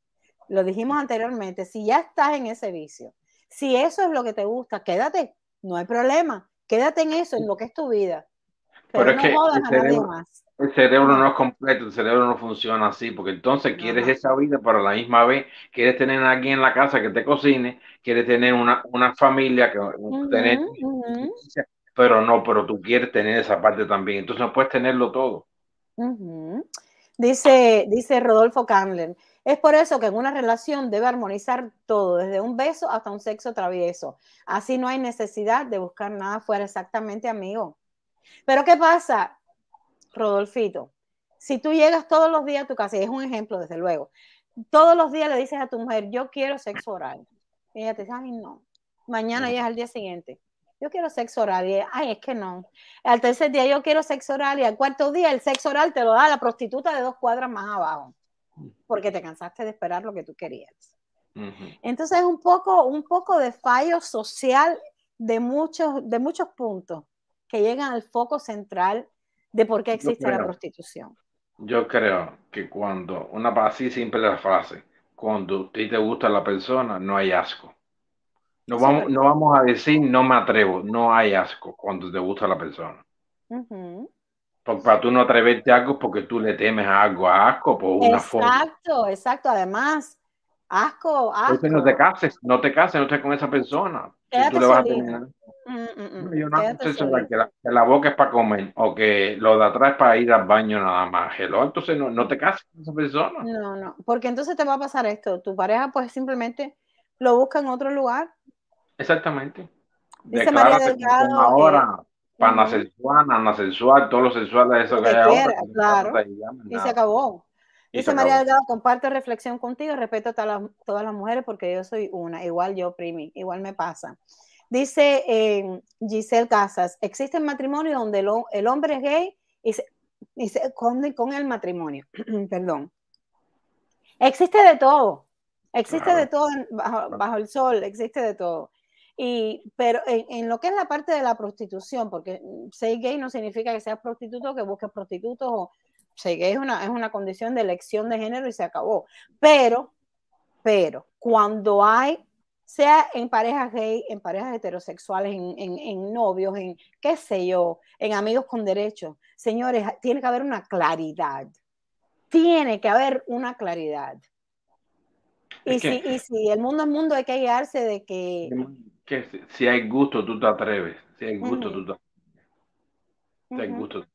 Lo dijimos anteriormente, si ya estás en ese vicio, si eso es lo que te gusta, quédate, no hay problema, quédate en eso, en lo que es tu vida. Pero, es que el cerebro, el cerebro no es completo, el cerebro no funciona así, porque entonces quieres esa vida, pero a la misma vez quieres tener a alguien en la casa que te cocine, quieres tener una, familia que tener, pero no, pero tú quieres tener esa parte también, entonces no puedes tenerlo todo. Dice, dice Rodolfo Candler, es por eso que en una relación debe armonizar todo, desde un beso hasta un sexo travieso. Así no hay necesidad de buscar nada fuera exactamente amigo. Pero ¿qué pasa, Rodolfito? Si tú llegas todos los días a tu casa, y es un ejemplo desde luego, todos los días le dices a tu mujer, yo quiero sexo oral. Y ella te dice, ay, no. Mañana ya es al día siguiente. Yo quiero sexo oral. Y ay, es que no. Al tercer día yo quiero sexo oral. Y al cuarto día el sexo oral te lo da la prostituta de dos cuadras más abajo porque te cansaste de esperar lo que tú querías. Entonces es un poco, un poco de fallo social de muchos, de muchos puntos que llegan al foco central de por qué existe la prostitución. Yo creo que cuando, una así simple la frase, cuando a ti te gusta la persona, no hay asco. No vamos, no vamos a decir no me atrevo, no hay asco cuando te gusta la persona. Para tú no atreverte a algo porque tú le temes a algo, a asco por una forma. Exacto, exacto. Además, asco, asco. Entonces no te cases, no te cases, no estés con esa persona. tú le vas a tener... Mm, mm, mm. Yo no que la, que la boca es para comer o que lo de atrás es para ir al baño nada más. Entonces no, no te cases con esa persona. No, no, porque entonces te va a pasar esto. Tu pareja pues simplemente lo busca en otro lugar. Exactamente. Dice María Delgado. Ahora, panasexual, anasexual, todos los sexuales, eso que, hay ahora, Claro. Y se acabó. Dice María Delgado, comparte reflexión contigo, respeto a todas las, mujeres porque yo soy una, igual yo, Primi, igual me pasa. Dice eh, Giselle Casas, existe matrimonio donde el hombre es gay y se, y se esconde con el matrimonio. Perdón. Existe de todo, existe de todo bajo, el sol, existe de todo. Y, pero en, lo que es la parte de la prostitución, porque ser gay no significa que seas prostituto, que busques prostitutos, o ser gay es una, es una condición de elección de género y se acabó. Pero, pero, cuando hay, sea en parejas gay, en parejas heterosexuales, en, en, en novios, en qué sé yo, en amigos con derechos, señores, tiene que haber una claridad. Tiene que haber una claridad. Y, si, y si el mundo es mundo, hay que guiarse de que que si hay gusto, tú te atreves. Si hay gusto, tú te Si hay gusto.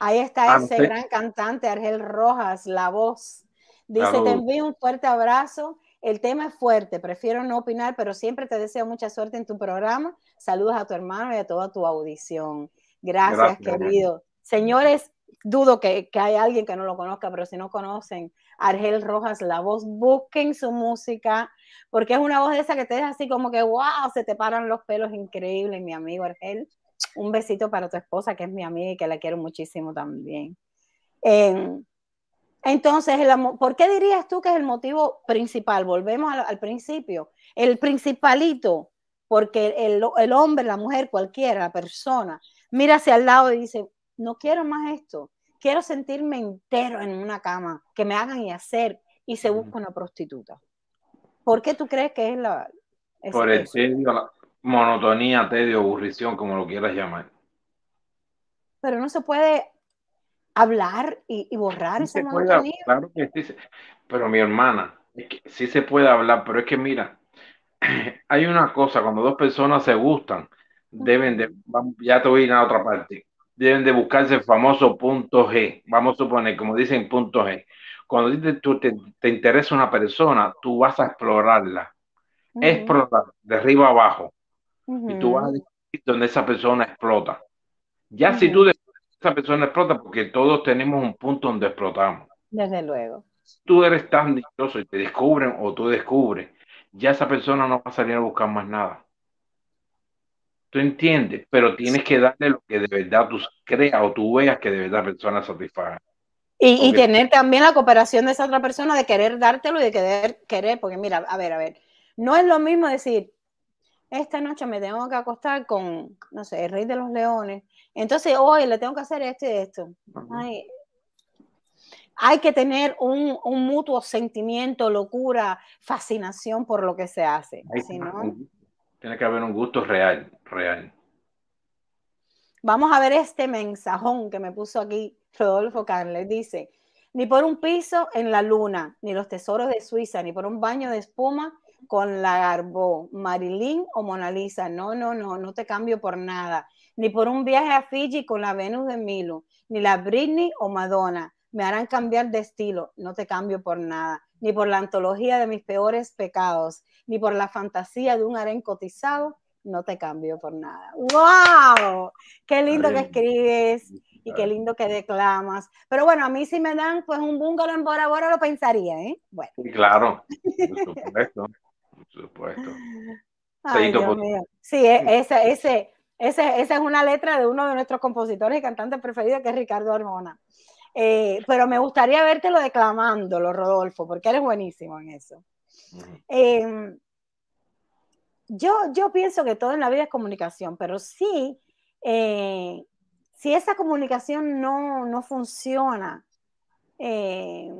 Ahí está ese gran cantante, Argel Rojas, la voz. Dice, te envío un fuerte abrazo. El tema es fuerte, prefiero no opinar, pero siempre te deseo mucha suerte en tu programa. Saludos a tu hermano y a toda tu audición. Gracias, querido. Señores, dudo que, que hay alguien que no lo conozca, pero si no conocen, Argel Rojas, la voz, busquen su música, porque es una voz de esa que te deja así como que, wow, se te paran los pelos, increíble, mi amigo Argel. Un besito para tu esposa, que es mi amiga y que la quiero muchísimo también. entonces, ¿por qué dirías tú que es el motivo principal? Volvemos al, principio. El principalito, porque el, el, hombre, la mujer, cualquiera, la persona, mira hacia el lado y dice, no quiero más esto quiero sentirme entero en una cama, que me hagan y hacer, y se busca una prostituta. ¿Por qué tú crees que es la... Por el tedio, la monotonía, tedio, aburrición, como lo quieras llamar. Pero no se puede hablar y, borrar esa monotonía. claro que sí, pero mi hermana, sí se puede hablar, pero es que mira, hay una cosa, cuando dos personas se gustan, deben de, ya te voy a ir a otra parte, deben de buscarse el famoso punto G, vamos a suponer, como dicen punto G. Cuando te, te, interesa una persona, tú vas a explorarla, explorar de arriba abajo, y tú vas a decir donde esa persona explota. Ya si tú esa persona explota, porque todos tenemos un punto donde explotamos. Desde luego. Tú eres tan dichoso y te descubren o tú descubres, ya esa persona no va a salir a buscar más nada. Tú entiendes, pero tienes que darle lo que de verdad tú creas o tú veas que de verdad la persona satisfaga. Y, y, tener también la cooperación de esa otra persona de querer dártelo y de querer, querer, porque mira, a ver, a ver, no es lo mismo decir, esta noche me tengo que acostar con, no sé, el rey de los leones, entonces hoy le tengo que hacer esto y esto. hay que tener un, un, mutuo sentimiento, locura, fascinación por lo que se hace. Si no, tiene que haber un gusto real, real. Vamos a ver este mensajón que me puso aquí Rodolfo Carles. Dice, ni por un piso en la luna, ni los tesoros de Suiza, ni por un baño de espuma con la Garbo, Marilyn o Mona Lisa. No, no, no, no te cambio por nada. Ni por un viaje a Fiji con la Venus de Milo, ni la Britney o Madonna. Me harán cambiar de estilo. No te cambio por nada. Ni por la antología de mis peores pecados ni por la fantasía de un harén cotizado, no te cambio por nada. ¡Wow! Qué lindo que escribes y qué lindo que declamas. Pero bueno, a mí si me dan pues un bungalow en Bora Bora lo pensaría, ¿eh? Bueno. claro, por supuesto, por supuesto. Ay, Dios mío. Sí, e, ese, ese, ese, esa es una letra de uno de nuestros compositores y cantantes preferidos, que es Ricardo Armona. Eh, pero me gustaría vértelo declamándolo, Rodolfo, porque eres buenísimo en eso. Em, yo, yo pienso que todo en la vida es comunicación, pero sí, eh, si esa comunicación no, no funciona, eh,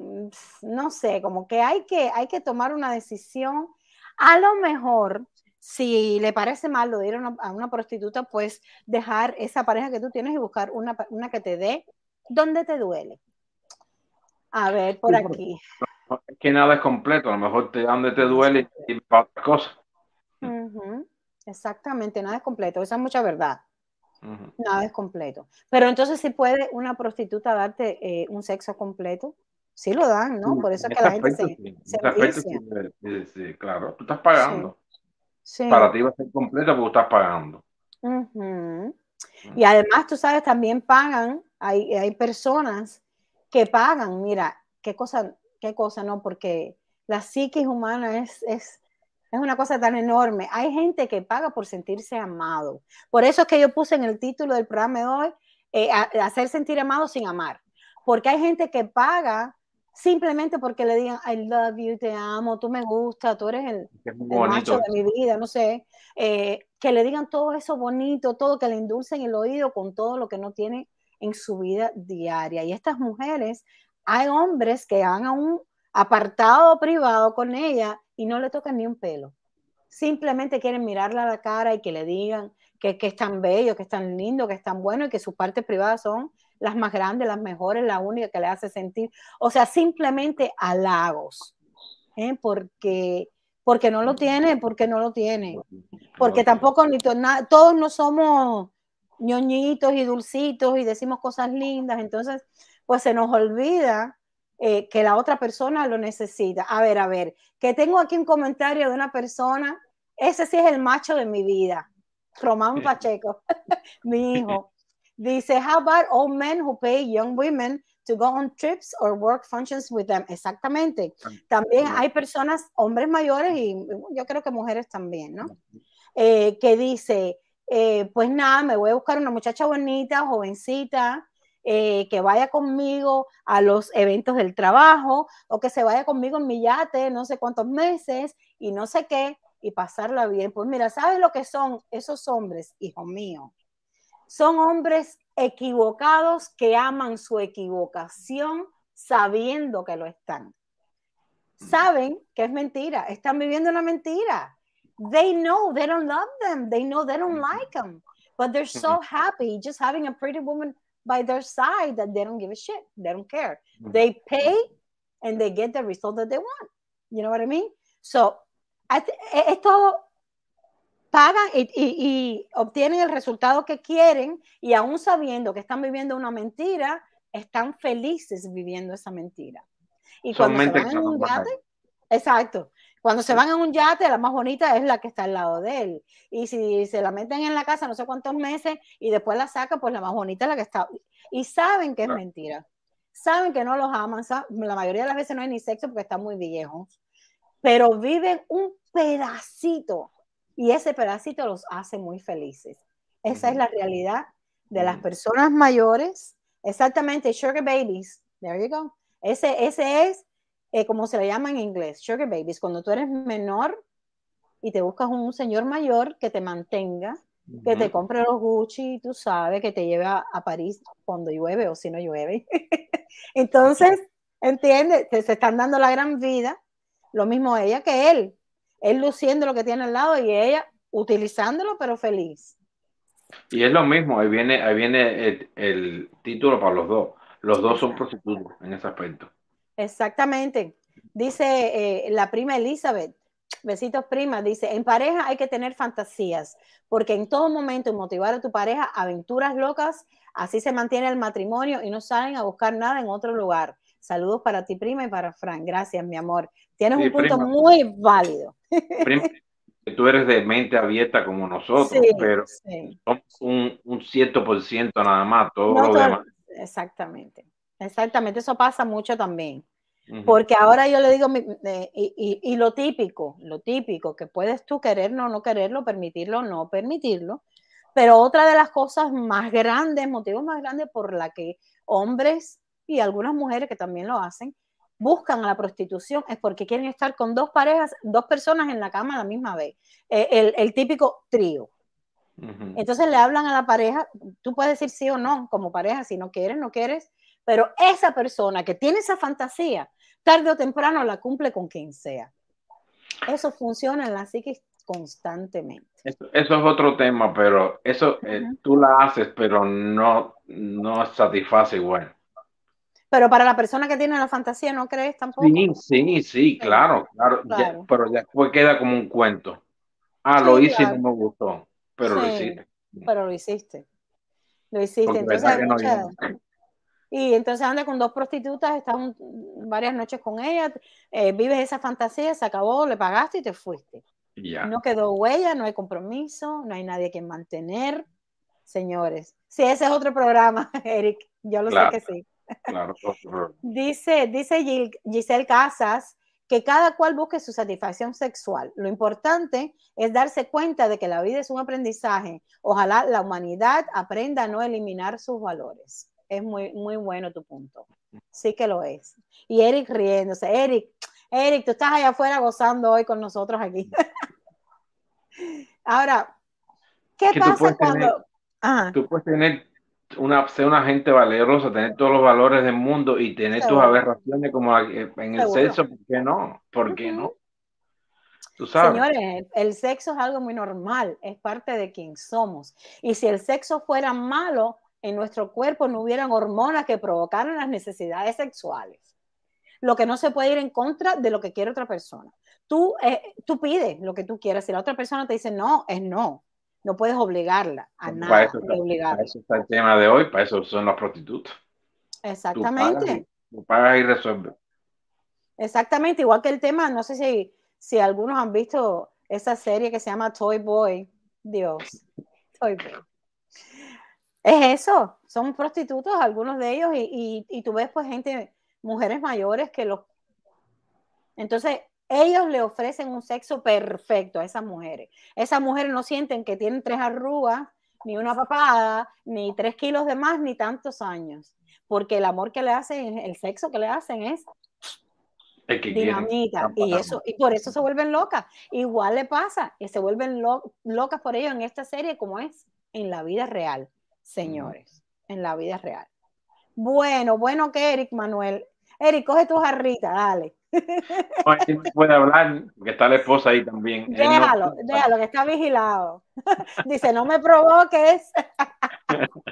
no sé, como que hay, que hay que tomar una decisión. A lo mejor, si le parece mal lo de ir a una, a una, prostituta, pues dejar esa pareja que tú tienes y buscar una, una que te dé donde te duele. A ver, por aquí que nada es completo, a lo mejor te donde te duele y para otra cosa. Exactamente, nada es completo, esa es mucha verdad. Nada es completo. Pero entonces si puede una prostituta darte eh, un sexo completo, sí lo dan, ¿no? Por eso es que la gente se, sí. Sí, claro, tú estás pagando. Para ti va a ser completo porque estás pagando. Y además, tú sabes, también pagan, hay, hay personas que pagan, mira, qué cosa, qué cosa, ¿no? Porque la psiquis humana es, es, es una cosa tan enorme. Hay gente que paga por sentirse amado. Por eso es que yo puse en el título del programa de hoy, eh, hacer sentir amado sin amar. Porque hay gente que paga simplemente porque le digan, I love you, te amo, tú me gusta, tú eres el, macho de mi vida, no sé. Eh, que le digan todo eso bonito, todo, que le indulcen el oído con todo lo que no tiene en su vida diaria. Y estas mujeres hay hombres que van a un apartado privado con ella y no le tocan ni un pelo. Simplemente quieren mirarla a la cara y que le digan que, es tan bello, que es tan lindo, que es tan bueno y que sus partes privadas son las más grandes, las mejores, la única que le hace sentir. O sea, simplemente halagos. ¿eh? Porque, porque no lo tiene, porque no lo tiene. Porque tampoco ni todos no somos ñoñitos y dulcitos y decimos cosas lindas. Entonces, pues se nos olvida eh, que la otra persona lo necesita. A ver, a ver, que tengo aquí un comentario de una persona, ese sí es el macho de mi vida, Román Pacheco, mi hijo. Dice, how about old men who pay young women to go on trips or work functions with them? Exactamente. También hay personas, hombres mayores y yo creo que mujeres también, ¿no? Eh, que dice, eh, pues nada, me voy a buscar una muchacha bonita, jovencita, eh, que vaya conmigo a los eventos del trabajo o que se vaya conmigo en mi yate no sé cuántos meses y no sé qué y pasarla bien. Pues mira, ¿sabes lo que son esos hombres, hijo mío? Son hombres equivocados que aman su equivocación sabiendo que lo están. Saben que es mentira, están viviendo una mentira. They know they don't love them, they know they don't like them, but they're so happy just having a pretty woman by their side that they don't give a shit. They don't care. Mm-hmm. They pay and they get the result that they want. You know what I mean? So, e, esto pagan y, obtienen el resultado que quieren y aún sabiendo que están viviendo una mentira, están felices viviendo esa mentira. Y cuando se van en un yate, exacto, cuando se van en un yate, la más bonita es la que está al lado de él. Y si se la meten en la casa no sé cuántos meses y después la saca, pues la más bonita es la que está. Y saben que es mentira. Saben que no los aman. La mayoría de las veces no hay ni sexo porque están muy viejos. Pero viven un pedacito y ese pedacito los hace muy felices. Esa es la realidad de las personas mayores, exactamente, sugar babies, there you go. Ese, ese es, eh, como se le llama en inglés, sugar babies, cuando tú eres menor y te buscas un señor mayor que te mantenga, que te compre los Gucci, tú sabes, que te lleve a, París cuando llueve o si no llueve. Entonces, entiende, se están dando la gran vida, lo mismo ella que él él luciendo lo que tiene al lado y ella utilizándolo, pero feliz. Y es lo mismo, ahí viene, ahí viene el, título para los dos. Los dos son prostitutos en ese aspecto. Exactamente. Dice eh, la prima Elizabeth, besitos prima, dice, en pareja hay que tener fantasías, porque en todo momento motivar a tu pareja aventuras locas, así se mantiene el matrimonio y no salen a buscar nada en otro lugar. Saludos para ti, prima, y para Fran. Gracias, mi amor. Tienes un punto muy válido. Prima, tú eres de mente abierta como nosotros, pero somos un, un ciento nada más, todo lo demás. Exactamente, exactamente. Eso pasa mucho también. Porque ahora yo le digo, y, y, lo típico, lo típico, que puedes tú quererlo o no quererlo, permitirlo o no permitirlo, pero otra de las cosas más grandes, motivos más grandes por la que hombres y algunas mujeres que también lo hacen, buscan a la prostitución es porque quieren estar con dos parejas, dos personas en la cama a la misma vez. Eh, el, típico trío. Entonces le hablan a la pareja, tú puedes decir sí o no como pareja, si no quieres, no quieres, pero esa persona que tiene esa fantasía, tarde o temprano la cumple con quien sea. Eso funciona en la psiquis constantemente. Eso, es otro tema, pero eso eh, tú la haces, pero no, no satisface igual. Pero para la persona que tiene la fantasía, ¿no crees tampoco? Sí, sí, sí, claro, claro. pero después queda como un cuento. Ah, lo hice y no me gustó, pero lo hiciste. Pero lo hiciste. Lo hiciste. entonces, Y entonces anda con dos prostitutas, estás varias noches con ellas, eh, vives esa fantasía, se acabó, le pagaste y te fuiste. No quedó huella, no hay compromiso, no hay nadie que mantener. Señores, sí, ese es otro programa, Eric, yo lo sé que sí. dice, dice Giselle Casas que cada cual busque su satisfacción sexual. Lo importante es darse cuenta de que la vida es un aprendizaje. Ojalá la humanidad aprenda a no eliminar sus valores. Es muy, muy bueno tu punto. Sí que lo es. Y Eric riéndose. Eric, Eric, tú estás allá afuera gozando hoy con nosotros aquí. Ahora, ¿qué pasa cuando... tú puedes tener una, ser una gente valerosa, tener todos los valores del mundo y tener tus aberraciones como en el sexo, ¿por qué no? ¿Por qué no? ¿Tú sabes? Señores, el sexo es algo muy normal, es parte de quien somos. Y si el sexo fuera malo, en nuestro cuerpo no hubieran hormonas que provocaran las necesidades sexuales. Lo que no se puede ir en contra de lo que quiere otra persona. Tú, eh, tú pides lo que tú quieras. Si la otra persona te dice no, es no. No puedes obligarla a nada. Para eso, está, el tema de hoy, para eso son las prostitutas. Exactamente. Tú pagas, y, resuelves. Exactamente, igual que el tema, no sé si, si algunos han visto esa serie que se llama Toy Boy. Dios, Toy Boy. Es eso, son prostitutos algunos de ellos y, y, y tú ves pues gente, mujeres mayores que los... Entonces, ellos le ofrecen un sexo perfecto a esas mujeres. Esas mujeres no sienten que tienen tres arrugas, ni una papada, ni tres kilos de más, ni tantos años. Porque el amor que le hacen, el sexo que le hacen es dinamita. Y, eso, y por eso se vuelven locas. Igual le pasa, y se vuelven locas por ello en esta serie, como es en la vida real, señores. En la vida real. Bueno, bueno que Eric Manuel. Eric, coge tu jarrita, dale. No, puede hablar, que está la esposa ahí también. Déjalo, déjalo, que está vigilado. Dice, no me provoques.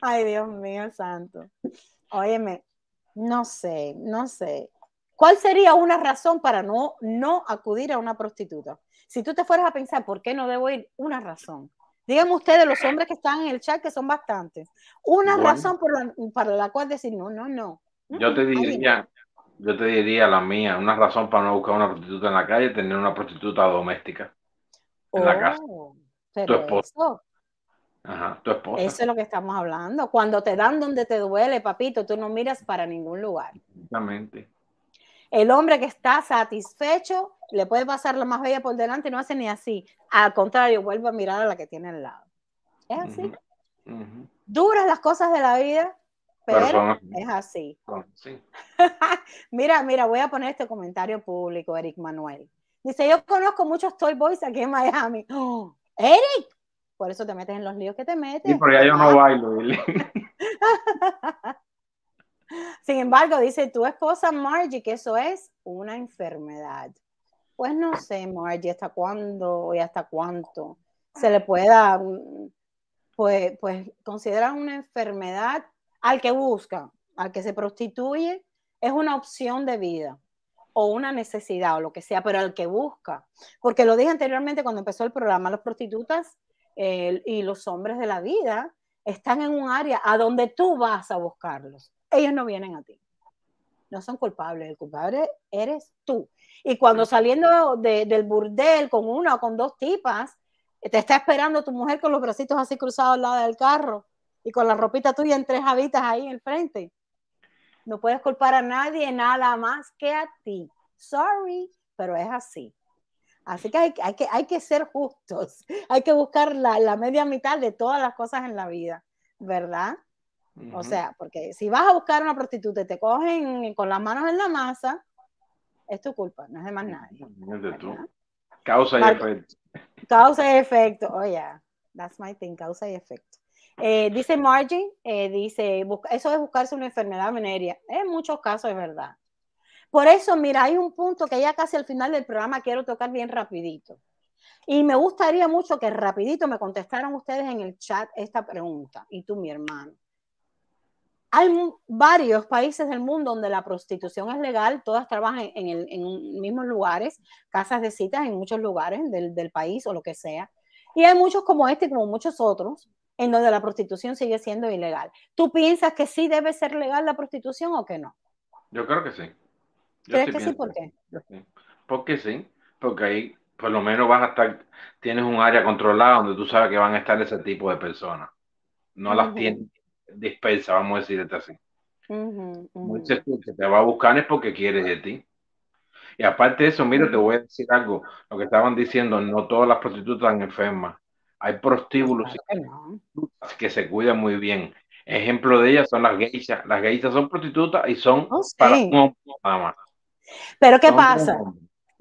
Ay, Dios mío, santo. Óyeme, no sé, no sé. ¿Cuál sería una razón para no, no acudir a una prostituta? Si tú te fueras a pensar, ¿por qué no debo ir? Una razón. Díganme ustedes, los hombres que están en el chat, que son bastantes, una razón por la, para la cual decir no, no, no. Yo te diría, yo te diría la mía, una razón para no buscar una prostituta en la calle, tener una prostituta doméstica en la casa. Oh, tu esposa. Ajá, tu esposa. Eso es lo que estamos hablando. Cuando te dan donde te duele, papito, tú no miras para ningún lugar. Exactamente. El hombre que está satisfecho le puede pasar la más bella por delante y no hace ni así. Al contrario, vuelve a mirar a la que tiene al lado. Es así. Duras las cosas de la vida, pero, es así. mira, mira, voy a poner este comentario público, Eric Manuel. Dice, yo conozco muchos Toy Boys aquí en Miami. Eric, por eso te metes en los líos que te metes. Sí, porque yo no bailo. Sin embargo, dice tu esposa Margie que eso es una enfermedad. Pues no sé, Margie, hasta cuándo y hasta cuánto se le pueda, pues, pues considerar una enfermedad al que busca, al que se prostituye, es una opción de vida o una necesidad o lo que sea, pero al que busca. Porque lo dije anteriormente cuando empezó el programa, las prostitutas y los hombres de la vida están en un área a donde tú vas a buscarlos ellos no vienen a ti. No son culpables, el culpable eres tú. Y cuando saliendo del burdel con una o con dos tipas, te está esperando tu mujer con los bracitos así cruzados al lado del carro y con la ropita tuya en tres habitas ahí en el frente. No puedes culpar a nadie nada más que a ti. Sorry, pero es así. Así que hay, que hay que ser justos. Hay que buscar la, la media mitad de todas las cosas en la vida, ¿verdad? O sea, porque si vas a buscar una prostituta y te cogen con las manos en la masa, es tu culpa, no es de más nadie. es de tú. Causa y efecto. Causa y efecto, oh yeah, that's my thing, causa y efecto. Eh, dice Margie, eh, dice, eso es buscarse una enfermedad venérea. En muchos casos es verdad. Por eso, mira, hay un punto que ya casi al final del programa quiero tocar bien rapidito. Y me gustaría mucho que rapidito me contestaran ustedes en el chat esta pregunta, y tú, mi hermano. Hay varios países del mundo donde la prostitución es legal, todas trabajan en, el, en mismos lugares, casas de citas en muchos lugares del, del, país o lo que sea. Y hay muchos como este, como muchos otros, en donde la prostitución sigue siendo ilegal. ¿Tú piensas que sí debe ser legal la prostitución o que no? Yo creo que sí. ¿Crees que sí? ¿Por qué? Sí. Porque sí, porque ahí por lo menos vas a estar, tienes un área controlada donde tú sabes que van a estar ese tipo de personas. No las tienes dispersa, vamos a decirte así. Muchas que te va a buscar es porque quiere de ti. Y aparte de eso, mira, te voy a decir algo, lo que estaban diciendo, no todas las prostitutas están enfermas. Hay prostíbulos que se cuidan muy bien. Ejemplo de ellas son las geishas. Las geishas son prostitutas y son oh, para un nada más. Pero ¿qué pasa?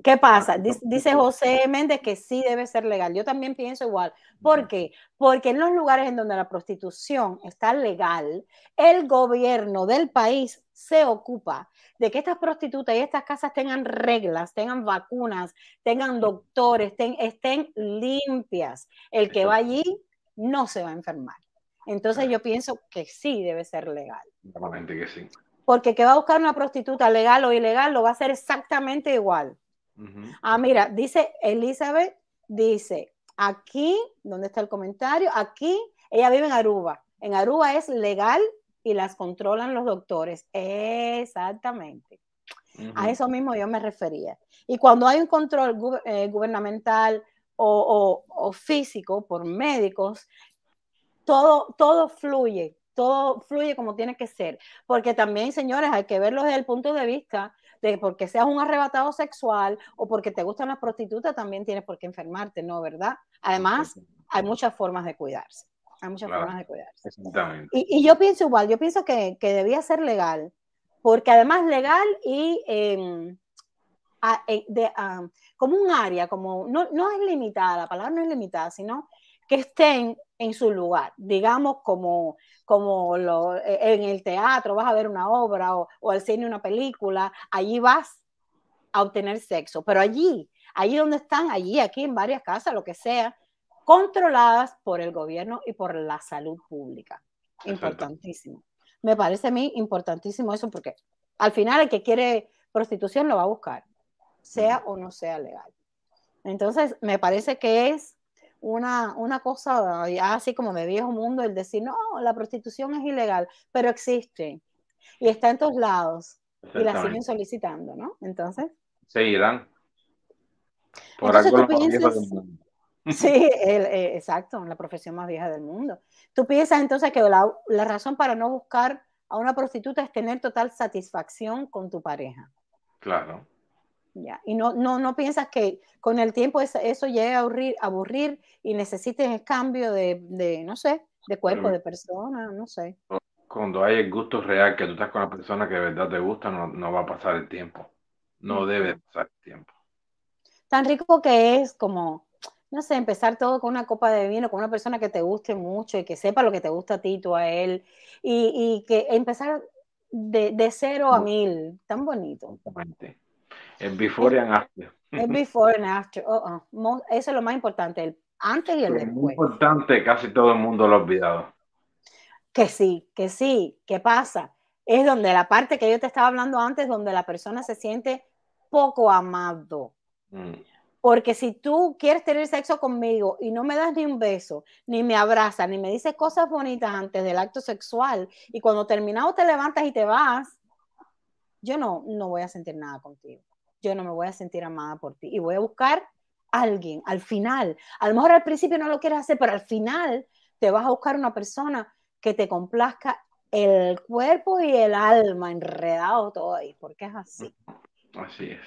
¿Qué pasa? Dice José Méndez que sí debe ser legal. Yo también pienso igual. ¿Por qué? Porque en los lugares en donde la prostitución está legal, el gobierno del país se ocupa de que estas prostitutas y estas casas tengan reglas, tengan vacunas, tengan doctores, estén limpias. El que va allí no se va a enfermar. Entonces yo pienso que sí debe ser legal. que sí. Porque que va a buscar una prostituta legal o ilegal lo va a hacer exactamente igual. Ah, mira, dice Elizabeth, dice, aquí, ¿dónde está el comentario? Aquí, ella vive en Aruba. En Aruba es legal y las controlan los doctores. Exactamente. A eso mismo yo me refería. Y cuando hay un control eh, gubernamental o, físico por médicos, todo, todo fluye, todo fluye como tiene que ser. Porque también, señores, hay que verlo desde el punto de vista de porque seas un arrebatado sexual o porque te gustan las prostitutas, también tienes por qué enfermarte, ¿no? ¿Verdad? Además, hay muchas formas de cuidarse. Hay muchas formas de cuidarse. Y, yo pienso igual, yo pienso que, debía ser legal, porque además legal y em, eh, de, como un área, como no, no es limitada, la palabra no es limitada, sino que estén en su lugar, digamos como, como lo, e, en el teatro vas a ver una obra o, o al cine una película, allí vas a obtener sexo, pero allí, allí donde están, allí, aquí en varias casas, lo que sea, controladas por el gobierno y por la salud pública. Importantísimo. Me parece a mí importantísimo eso porque al final el que quiere prostitución lo va a buscar, sea o no sea legal. Entonces, me parece que es una, una cosa ya así como de viejo mundo el decir, no, la prostitución es ilegal, pero existe y está en todos lados y la siguen solicitando, ¿no? Entonces. Seguirán. Por algo Sí, eh, exacto, la profesión más vieja del mundo. Tú piensas entonces que la, la, razón para no buscar a una prostituta es tener total satisfacción con tu pareja. Claro. Ya. Y no, no, no piensas que con el tiempo eso, eso llegue a aburrir, aburrir y necesites el cambio de, de, no sé, de cuerpo, de persona, no sé. Cuando hay el gusto real, que tú estás con la persona que de verdad te gusta, no, no va a pasar el tiempo. No debe pasar el tiempo. Tan rico que es como, no sé, empezar todo con una copa de vino, con una persona que te guste mucho y que sepa lo que te gusta a ti, tú a él, y, y que empezar de, de cero a mil, tan bonito. Exactamente. El before and after. El before and after. Oh, oh. Eso es lo más importante, el antes y el después. Muy importante, casi todo el mundo lo ha olvidado. Que sí, que sí, ¿qué pasa? Es donde la parte que yo te estaba hablando antes, donde la persona se siente poco amado. Mm. Porque si tú quieres tener sexo conmigo y no me das ni un beso, ni me abrazas, ni me dices cosas bonitas antes del acto sexual, y cuando terminado te levantas y te vas, yo no, no voy a sentir nada contigo yo no me voy a sentir amada por ti. Y voy a buscar a alguien al final. A lo mejor al principio no lo quieres hacer, pero al final te vas a buscar una persona que te complazca el cuerpo y el alma enredado todo ahí, porque es así. Así es.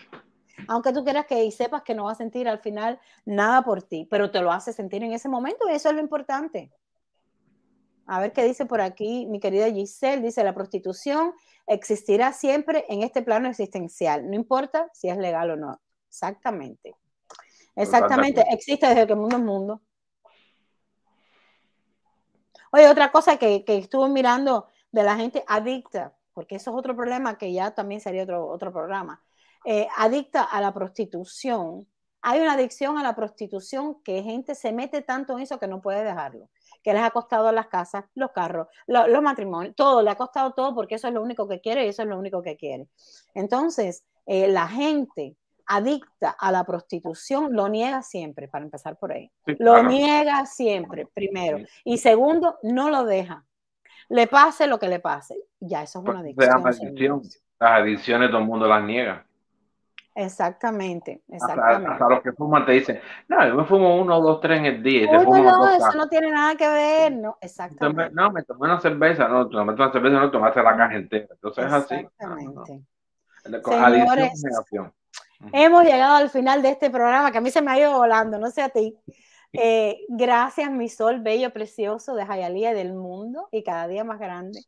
Aunque tú quieras que y sepas que no va a sentir al final nada por ti, pero te lo hace sentir en ese momento y eso es lo importante. A ver qué dice por aquí mi querida Giselle. Dice, la prostitución existirá siempre en este plano existencial, no importa si es legal o no. Exactamente. Exactamente, existe desde que el mundo es mundo. Oye, otra cosa que, que estuve mirando de la gente adicta, porque eso es otro problema que ya también sería otro, otro programa, eh, adicta a la prostitución. Hay una adicción a la prostitución que gente se mete tanto en eso que no puede dejarlo que les ha costado las casas, los carros, los matrimonios, todo, le ha costado todo porque eso es lo único que quiere y eso es lo único que quiere. Entonces, eh, la gente adicta a la prostitución lo niega siempre, para empezar por ahí. lo niega siempre, primero. Y segundo, no lo deja. Le pase lo que le pase. Ya, eso es una adicción. Las adicciones todo el mundo las niega. Exactamente, exactamente. Hasta, los que fuman te dicen, no, yo me fumo uno, dos, tres en el día. no, eso no tiene nada que ver, no, exactamente. No, me tomé una cerveza, no, tú tomaste una cerveza, no tomaste la caja entera. Entonces es así. Exactamente. Señores, hemos llegado al final de este programa que a mí se me ha ido volando, no sé a ti. Eh, gracias, mi sol bello, precioso de Jayalía del mundo y cada día más grande.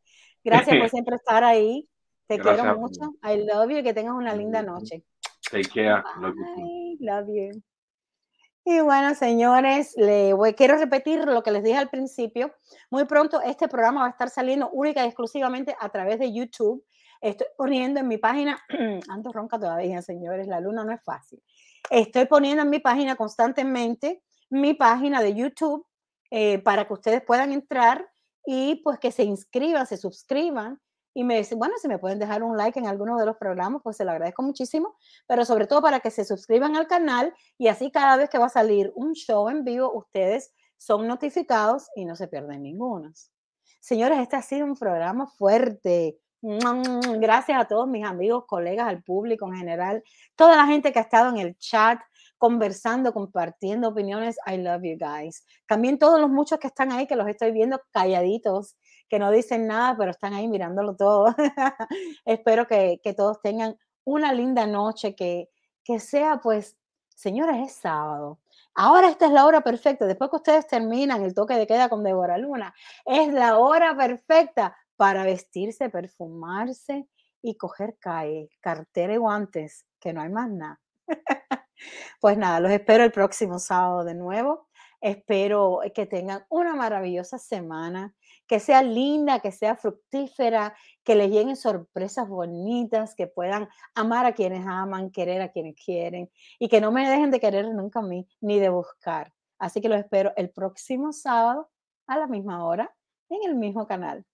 Gracias por siempre estar ahí. Te quiero mucho. I love you y que tengas una linda noche. Take care. Love you. Y bueno, señores, le quiero repetir lo que les dije al principio. Muy pronto este programa va a estar saliendo única y exclusivamente a través de YouTube. Estoy poniendo en mi página, ando ronca todavía, señores, la luna no es fácil. Estoy poniendo en mi página constantemente mi página de YouTube eh, para que ustedes puedan entrar y pues que se inscriban, se suscriban y me dicen, bueno, si me pueden dejar un like en alguno de los programas, pues se lo agradezco muchísimo, pero sobre todo para que se suscriban al canal y así cada vez que va a salir un show en vivo, ustedes son notificados y no se pierden ninguno. Señores, este ha sido un programa fuerte. Gracias a todos mis amigos, colegas, al público en general, toda la gente que ha estado en el chat, conversando, compartiendo opiniones. I love you guys. También todos los muchos que están ahí, que los estoy viendo calladitos que no dicen nada, pero están ahí mirándolo todo. Espero que, todos tengan una linda noche, que, que sea pues, señores, es sábado. Ahora esta es la hora perfecta. Después que ustedes terminan el toque de queda con Débora Luna, es la hora perfecta para vestirse, perfumarse y coger cae, cartera y guantes, que no hay más nada. pues nada, los espero el próximo sábado de nuevo. Espero que tengan una maravillosa semana que sea linda, que sea fructífera, que les lleguen sorpresas bonitas, que puedan amar a quienes aman, querer a quienes quieren y que no me dejen de querer nunca a mí ni de buscar. Así que los espero el próximo sábado a la misma hora en el mismo canal.